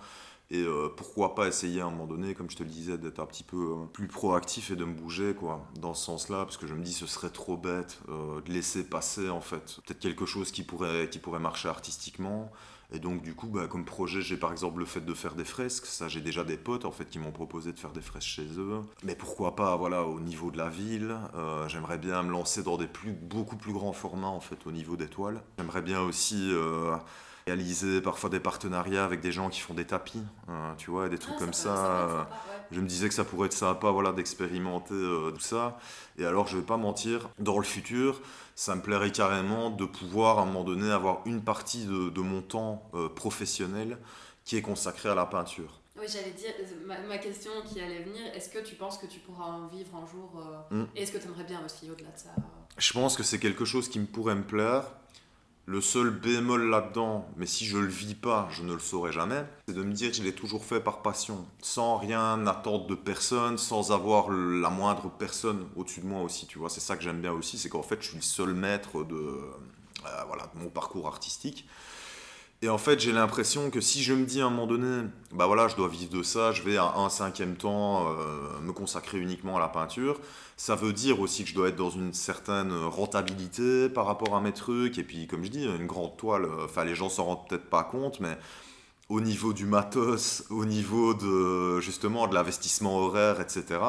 Et euh, pourquoi pas essayer à un moment donné, comme je te le disais, d'être un petit peu euh, plus proactif et de me bouger, quoi, dans ce sens-là, parce que je me dis ce serait trop bête euh, de laisser passer, en fait, peut-être quelque chose qui pourrait, qui pourrait marcher artistiquement. Et donc, du coup, bah, comme projet, j'ai par exemple le fait de faire des fresques. Ça, j'ai déjà des potes, en fait, qui m'ont proposé de faire des fresques chez eux. Mais pourquoi pas, voilà, au niveau de la ville. J'aimerais bien me lancer dans des plus, beaucoup plus grands formats, en fait, au niveau des toiles. J'aimerais bien aussi réaliser parfois des partenariats avec des gens qui font des tapis, hein, tu vois, des trucs ah, comme ça. Je me disais que ça pourrait être sympa voilà, d'expérimenter euh, tout ça. Et alors, je vais pas mentir, dans le futur, ça me plairait carrément de pouvoir à un moment donné avoir une partie de, mon temps euh, professionnel qui est consacrée à la peinture.
Oui, j'allais dire, ma, question qui allait venir, est-ce que tu penses que tu pourras en vivre un jour euh, mm. Est-ce que tu aimerais bien aussi au-delà de ça
Je pense que c'est quelque chose qui me pourrait me plaire. Le seul bémol là-dedans, mais si je le vis pas, je ne le saurai jamais, c'est de me dire que je l'ai toujours fait par passion, sans rien attendre de personne, sans avoir la moindre personne au-dessus de moi aussi, tu vois. C'est ça que j'aime bien aussi, c'est qu'en fait, je suis le seul maître de, euh, voilà, de mon parcours artistique. Et en fait, j'ai l'impression que si je me dis à un moment donné, bah voilà, je dois vivre de ça, je vais à un cinquième temps euh, me consacrer uniquement à la peinture, ça veut dire aussi que je dois être dans une certaine rentabilité par rapport à mes trucs. Et puis, comme je dis, une grande toile, euh, enfin, les gens s'en rendent peut-être pas compte, mais au niveau du matos, au niveau de justement de l'investissement horaire, etc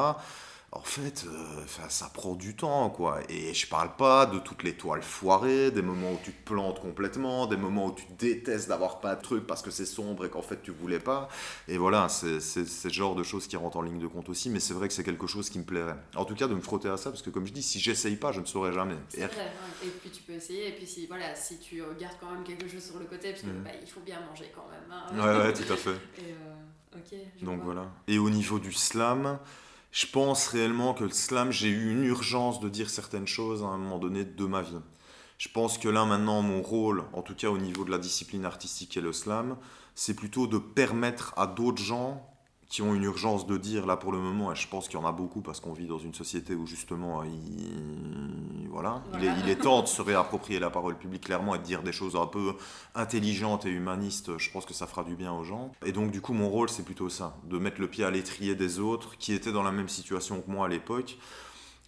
en fait, euh, ça prend du temps, quoi. Et je parle pas de toutes les toiles foirées, des moments où tu te plantes complètement, des moments où tu détestes d'avoir pas de truc parce que c'est sombre et qu'en fait tu voulais pas. Et voilà, c'est ce genre de choses qui rentrent en ligne de compte aussi, mais c'est vrai que c'est quelque chose qui me plairait. En tout cas, de me frotter à ça, parce que comme je dis, si j'essaye pas, je ne saurais jamais.
C'est vrai, et puis tu peux essayer, et puis si, voilà, si tu gardes quand même quelque chose sur le côté, parce que mmh. bah, il faut bien manger quand même. Hein.
Ouais, ouais, tout à fait. Et euh, Donc voilà. Et au niveau du slam, je pense réellement que le slam, j'ai eu une urgence de dire certaines choses à un moment donné de ma vie. Je pense que là maintenant, mon rôle, en tout cas au niveau de la discipline artistique et le slam, c'est plutôt de permettre à d'autres gens qui ont une urgence de dire là pour le moment, et je pense qu'il y en a beaucoup parce qu'on vit dans une société où justement il, voilà, Il, est, il, est, temps de se réapproprier la parole publique clairement et de dire des choses un peu intelligentes et humanistes, je pense que ça fera du bien aux gens. Et donc du coup mon rôle c'est plutôt ça, de mettre le pied à l'étrier des autres qui étaient dans la même situation que moi à l'époque.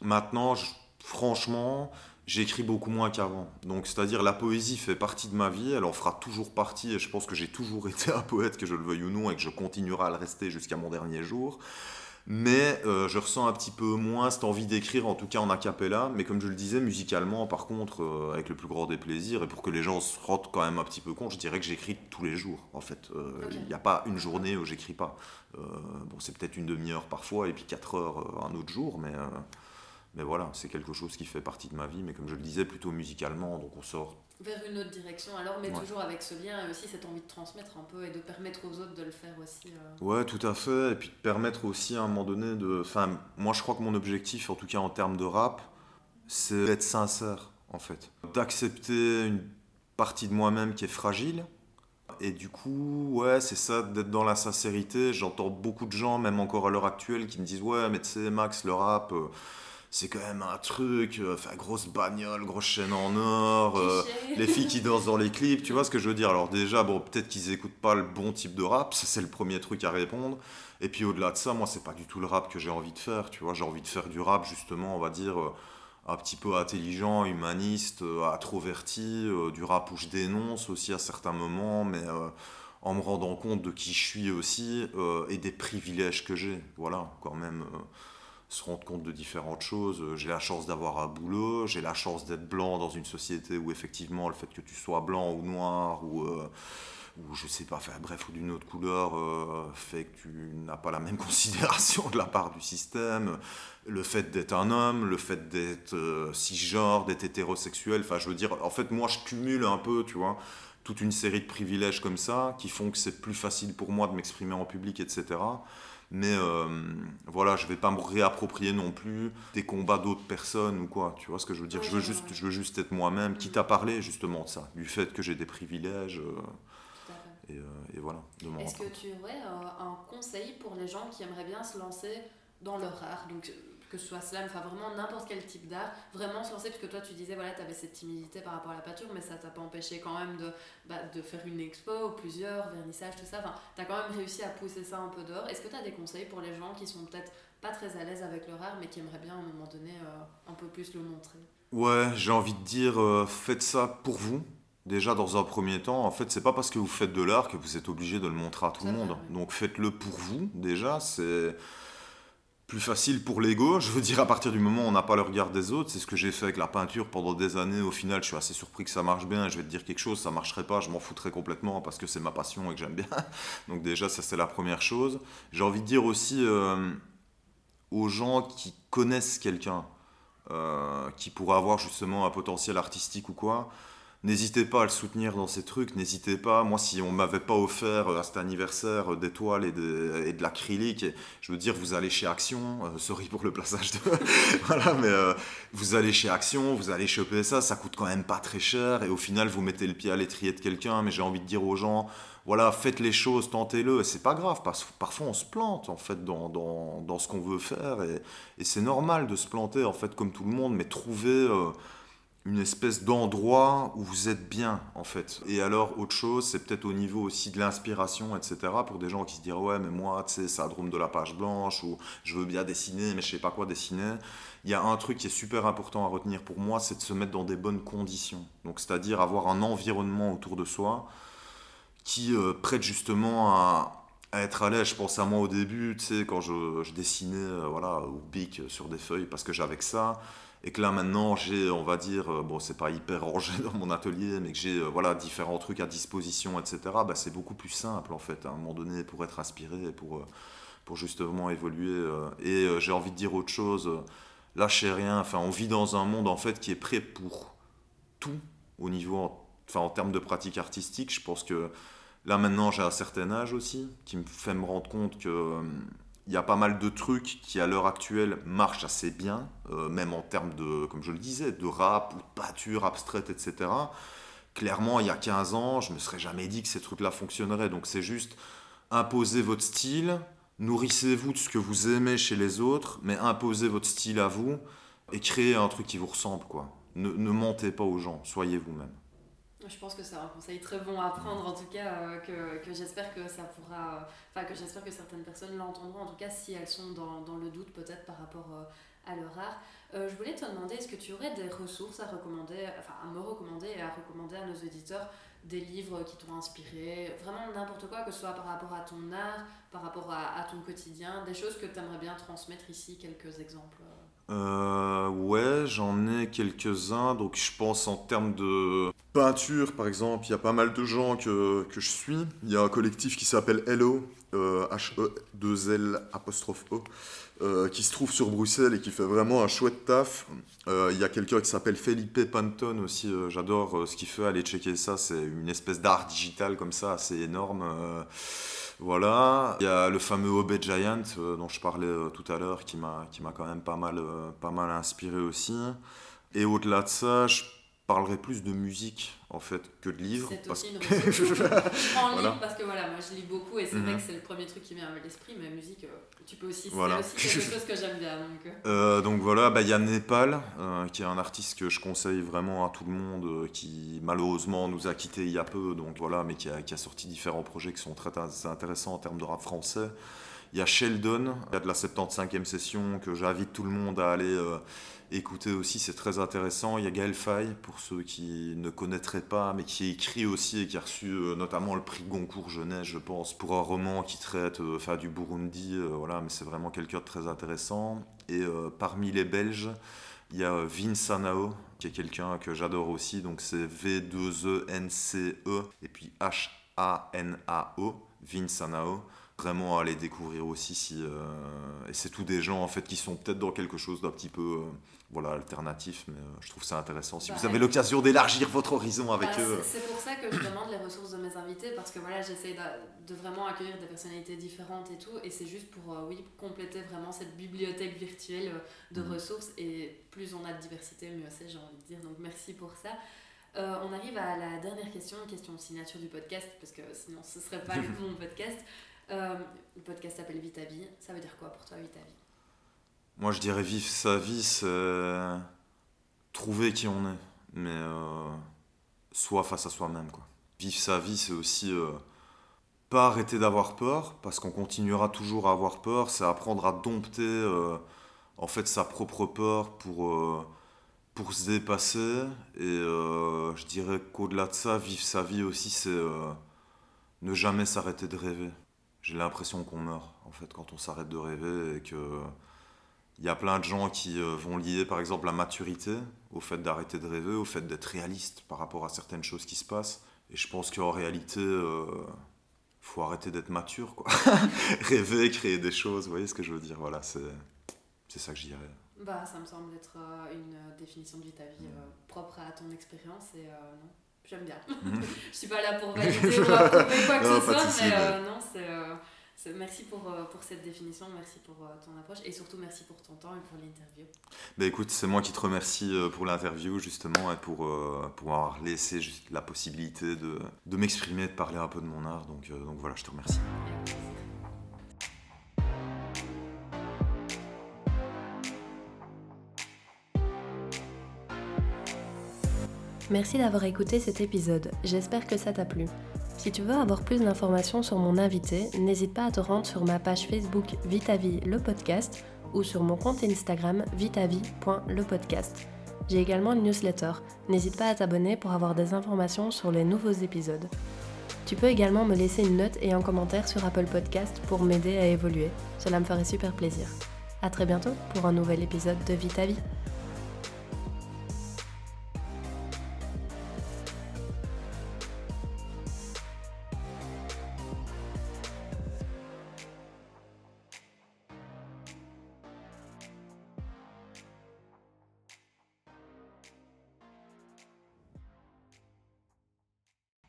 Maintenant, franchement, j'écris beaucoup moins qu'avant. Donc, c'est-à-dire, la poésie fait partie de ma vie, elle en fera toujours partie, et je pense que j'ai toujours été un poète, que je le veuille ou non, et que je continuerai à le rester jusqu'à mon dernier jour. Mais euh, je ressens un petit peu moins cette envie d'écrire, en tout cas en a cappella. Mais comme je le disais, musicalement, par contre, euh, avec le plus grand des plaisirs, et pour que les gens se rendent quand même un petit peu compte, je dirais que j'écris tous les jours, en fait. Euh, il n'y a pas une journée où j'écris pas. bon, c'est peut-être une demi-heure parfois, et puis quatre heures un autre jour, mais mais voilà, c'est quelque chose qui fait partie de ma vie, mais comme je le disais, plutôt musicalement, donc on sort.
Vers une autre direction alors, mais toujours avec ce lien et aussi cette envie de transmettre un peu et de permettre aux autres de le faire aussi.
Euh. Ouais, tout à fait, et puis de permettre aussi à un moment donné de. Enfin, moi je crois que mon objectif, en tout cas en termes de rap, c'est d'être sincère, en fait. D'accepter une partie de moi-même qui est fragile. Et du coup, ouais, c'est ça, d'être dans la sincérité. J'entends beaucoup de gens, même encore à l'heure actuelle, qui me disent Ouais, mais tu sais, Max, le rap. Euh, c'est quand même un truc, euh, enfin, grosse bagnole, grosse chaîne en or, euh, les filles qui dansent dans les clips, tu vois ce que je veux dire. Alors déjà, bon, peut-être qu'ils écoutent pas le bon type de rap, ça c'est le premier truc à répondre. Et puis au-delà de ça, moi c'est pas du tout le rap que j'ai envie de faire, tu vois, j'ai envie de faire du rap justement, on va dire, euh, un petit peu intelligent, humaniste, introverti, du rap où je dénonce aussi à certains moments, mais en me rendant compte de qui je suis aussi et des privilèges que j'ai, voilà, quand même se rendre compte de différentes choses. Euh, j'ai la chance d'avoir un boulot, j'ai la chance d'être blanc dans une société où effectivement le fait que tu sois blanc ou noir ou, euh, ou je sais pas, bref, ou d'une autre couleur euh, fait que tu n'as pas la même considération de la part du système. Le fait d'être un homme, le fait d'être cisgenre, d'être hétérosexuel, enfin je veux dire, en fait moi je cumule un peu, tu vois, toute une série de privilèges comme ça qui font que c'est plus facile pour moi de m'exprimer en public, etc. Mais euh, voilà, je vais pas me réapproprier non plus des combats d'autres personnes ou quoi. Tu vois ce que je veux dire je, veux juste, je veux juste être moi-même, quitte à parler justement de ça, du fait que j'ai des privilèges. Euh, et, euh, et, voilà.
Est-ce que tu aurais un conseil pour les gens qui aimeraient bien se lancer dans leur art? Donc, que ce soit slam, enfin vraiment n'importe quel type d'art, vraiment se lancer, parce que toi tu disais, voilà, tu avais cette timidité par rapport à la peinture, mais ça t'a pas empêché quand même de, bah, de faire une expo, plusieurs, vernissage, tout ça, enfin, tu as quand même réussi à pousser ça un peu dehors. Est-ce que tu as des conseils pour les gens qui sont peut-être pas très à l'aise avec leur art, mais qui aimeraient bien à un moment donné euh, un peu plus le montrer?
Ouais, j'ai envie de dire, euh, faites ça pour vous. Déjà, dans un premier temps, en fait, c'est pas parce que vous faites de l'art que vous êtes obligé de le montrer à tout le monde. Donc, faites-le pour vous, déjà. C'est plus facile pour l'ego. Je veux dire, à partir du moment où on n'a pas le regard des autres, c'est ce que j'ai fait avec la peinture pendant des années. Au final, je suis assez surpris que ça marche bien. Je vais te dire quelque chose, ça marcherait pas, je m'en foutrais complètement parce que c'est ma passion et que j'aime bien. Donc déjà, ça c'est la première chose. J'ai envie de dire aussi euh, aux gens qui connaissent quelqu'un, euh, qui pourrait avoir justement un potentiel artistique ou quoi, N'hésitez pas à le soutenir dans ces trucs, n'hésitez pas. Moi, si on m'avait pas offert euh, à cet anniversaire euh, des toiles et de, l'acrylique, je veux dire, vous allez chez Action, euh, sorry pour le plaçage de. voilà, mais vous allez chez Action, vous allez choper ça, ça coûte quand même pas très cher, et au final, vous mettez le pied à l'étrier de quelqu'un, mais j'ai envie de dire aux gens, voilà, faites les choses, tentez-le, et c'est pas grave, parce que parfois on se plante, en fait, dans, dans, dans ce qu'on veut faire, et c'est normal de se planter, en fait, comme tout le monde, mais trouver une espèce d'endroit où vous êtes bien en fait. Et alors autre chose, c'est peut-être au niveau aussi de l'inspiration, etc. Pour des gens qui se disent ouais mais moi tu sais ça drôme de la page blanche ou je veux bien dessiner mais je sais pas quoi dessiner. Il y a un truc qui est super important à retenir pour moi, c'est de se mettre dans des bonnes conditions. Donc c'est-à-dire avoir un environnement autour de soi qui euh, prête justement à, être à l'aise. Je pense à moi au début, tu sais quand je, dessinais euh, voilà au bic sur des feuilles parce que j'avais que ça et que là maintenant j'ai on va dire euh, bon c'est pas hyper rangé dans mon atelier mais que j'ai euh, voilà différents trucs à disposition etc bah, c'est beaucoup plus simple en fait à un moment donné pour être inspiré pour euh, pour justement évoluer et j'ai envie de dire autre chose lâchez rien enfin on vit dans un monde en fait qui est prêt pour tout au niveau enfin en termes de pratique artistique. Je pense que là maintenant j'ai un certain âge aussi qui me fait me rendre compte que il y a pas mal de trucs qui à l'heure actuelle marchent assez bien, euh, même en termes de, comme je le disais, de rap ou de pâture abstraite, etc. Clairement, il y a 15 ans, je me serais jamais dit que ces trucs-là fonctionneraient. Donc c'est juste imposer votre style, nourrissez-vous de ce que vous aimez chez les autres, mais imposez votre style à vous et créez un truc qui vous ressemble. quoi. Ne, ne mentez pas aux gens, soyez vous-même.
Je pense que c'est un conseil très bon à prendre, en tout cas, euh, que, que j'espère que ça pourra. Euh, enfin, que j'espère que certaines personnes l'entendront, en tout cas, si elles sont dans, dans le doute, peut-être par rapport euh, à leur art. je voulais te demander, est-ce que tu aurais des ressources à recommander, enfin, à me recommander et à recommander à nos éditeurs des livres qui t'ont inspiré, vraiment n'importe quoi, que ce soit par rapport à ton art, par rapport à, à ton quotidien, des choses que tu aimerais bien transmettre ici, quelques exemples?
Euh, ouais, j'en ai quelques-uns. Donc, je pense en termes de peinture, par exemple, il y a pas mal de gens que, que je suis. Il y a un collectif qui s'appelle Hello, H-E-2-L apostrophe O, euh, qui se trouve sur Bruxelles et qui fait vraiment un chouette taf. Euh, il y a quelqu'un qui s'appelle Felipe Panton aussi. Euh, j'adore ce qu'il fait. Allez checker ça. C'est une espèce d'art digital comme ça, assez énorme. Voilà, il y a le fameux Obey Giant euh, dont je parlais euh, tout à l'heure qui m'a quand même pas mal euh, pas mal inspiré aussi. Et au-delà de ça, je parlerai plus de musique en fait que de livres.
C'est parce aussi que... je prends livre parce que voilà, moi je lis beaucoup et c'est vrai mhm. que c'est le premier truc qui vient à l'esprit, mais musique, euh, tu peux aussi, voilà. c'est aussi quelque chose que j'aime bien. Donc,
euh. Euh, donc voilà, bah, il y a Népal, qui est un artiste que je conseille vraiment à tout le monde, qui malheureusement nous a quittés il y a peu, donc voilà, mais qui a, qui a sorti différents projets qui sont très intéressants en termes de rap français. Il y a Sheldon, il y a de la 75e session que j'invite tout le monde à aller Écoutez aussi, c'est très intéressant. Il y a Gaël Faye, pour ceux qui ne connaîtraient pas, mais qui écrit aussi et qui a reçu euh, notamment le prix Goncourt Jeunesse, je pense, pour un roman qui traite euh, du Burundi. Euh, voilà, mais c'est vraiment quelqu'un de très intéressant. Et parmi les Belges, il y a Vince Anao, qui est quelqu'un que j'adore aussi. Donc c'est V2E-N-C-E e et puis H-A-N-A-O, Vince Vraiment aller découvrir aussi si et c'est tous des gens en fait qui sont peut-être dans quelque chose d'un petit peu voilà, alternatif, mais euh, je trouve ça intéressant. Si bah, vous avez l'occasion d'élargir votre horizon avec bah, eux.
C'est pour ça que je demande les ressources de mes invités, parce que voilà, j'essaie de, vraiment accueillir des personnalités différentes et tout, et c'est juste pour, euh, oui, compléter vraiment cette bibliothèque virtuelle euh, de mhm. ressources, et plus on a de diversité, mieux c'est, j'ai envie de dire, donc merci pour ça. on arrive à la dernière question, une question signature du podcast, parce que sinon ce serait pas mon podcast. Le podcast s'appelle Vita Vie, ça veut dire quoi pour toi Vita Vie?
Moi, je dirais vivre sa vie, c'est trouver qui on est, mais euh, soit face à soi-même. Quoi. Vivre sa vie, c'est aussi euh, pas arrêter d'avoir peur, parce qu'on continuera toujours à avoir peur, c'est apprendre à dompter euh, en fait sa propre peur pour, pour se dépasser. Et je dirais qu'au-delà de ça, vivre sa vie aussi, c'est ne jamais s'arrêter de rêver. J'ai l'impression qu'on meurt, en fait, quand on s'arrête de rêver et que il y a plein de gens qui euh, vont lier par exemple la maturité au fait d'arrêter de rêver, au fait d'être réaliste par rapport à certaines choses qui se passent. Et je pense qu'en réalité, euh, faut arrêter d'être mature, quoi. Rêver, créer des choses, vous voyez ce que je veux dire Voilà, c'est, ça que je dirais.
Bah, ça me semble être euh, une définition de vie ta vie propre à ton expérience et
j'aime bien. je suis pas là pour valider ou approuver quoi que ce soit, mais non, c'est Merci pour, euh, pour cette définition, merci pour euh, ton approche et surtout merci pour ton temps et pour l'interview.
Bah écoute, c'est moi qui te remercie euh, pour l'interview justement et pour, pour avoir laissé la possibilité de, de m'exprimer, de parler un peu de mon art. Donc, donc voilà, je te remercie.
Merci d'avoir écouté cet épisode, j'espère que ça t'a plu. Si tu veux avoir plus d'informations sur mon invité, n'hésite pas à te rendre sur ma page Facebook Vitavie le podcast ou sur mon compte Instagram vitavie.lepodcast. J'ai également une newsletter, n'hésite pas à t'abonner pour avoir des informations sur les nouveaux épisodes. Tu peux également me laisser une note et un commentaire sur Apple Podcast pour m'aider à évoluer, cela me ferait super plaisir. A très bientôt pour un nouvel épisode de Vitavie.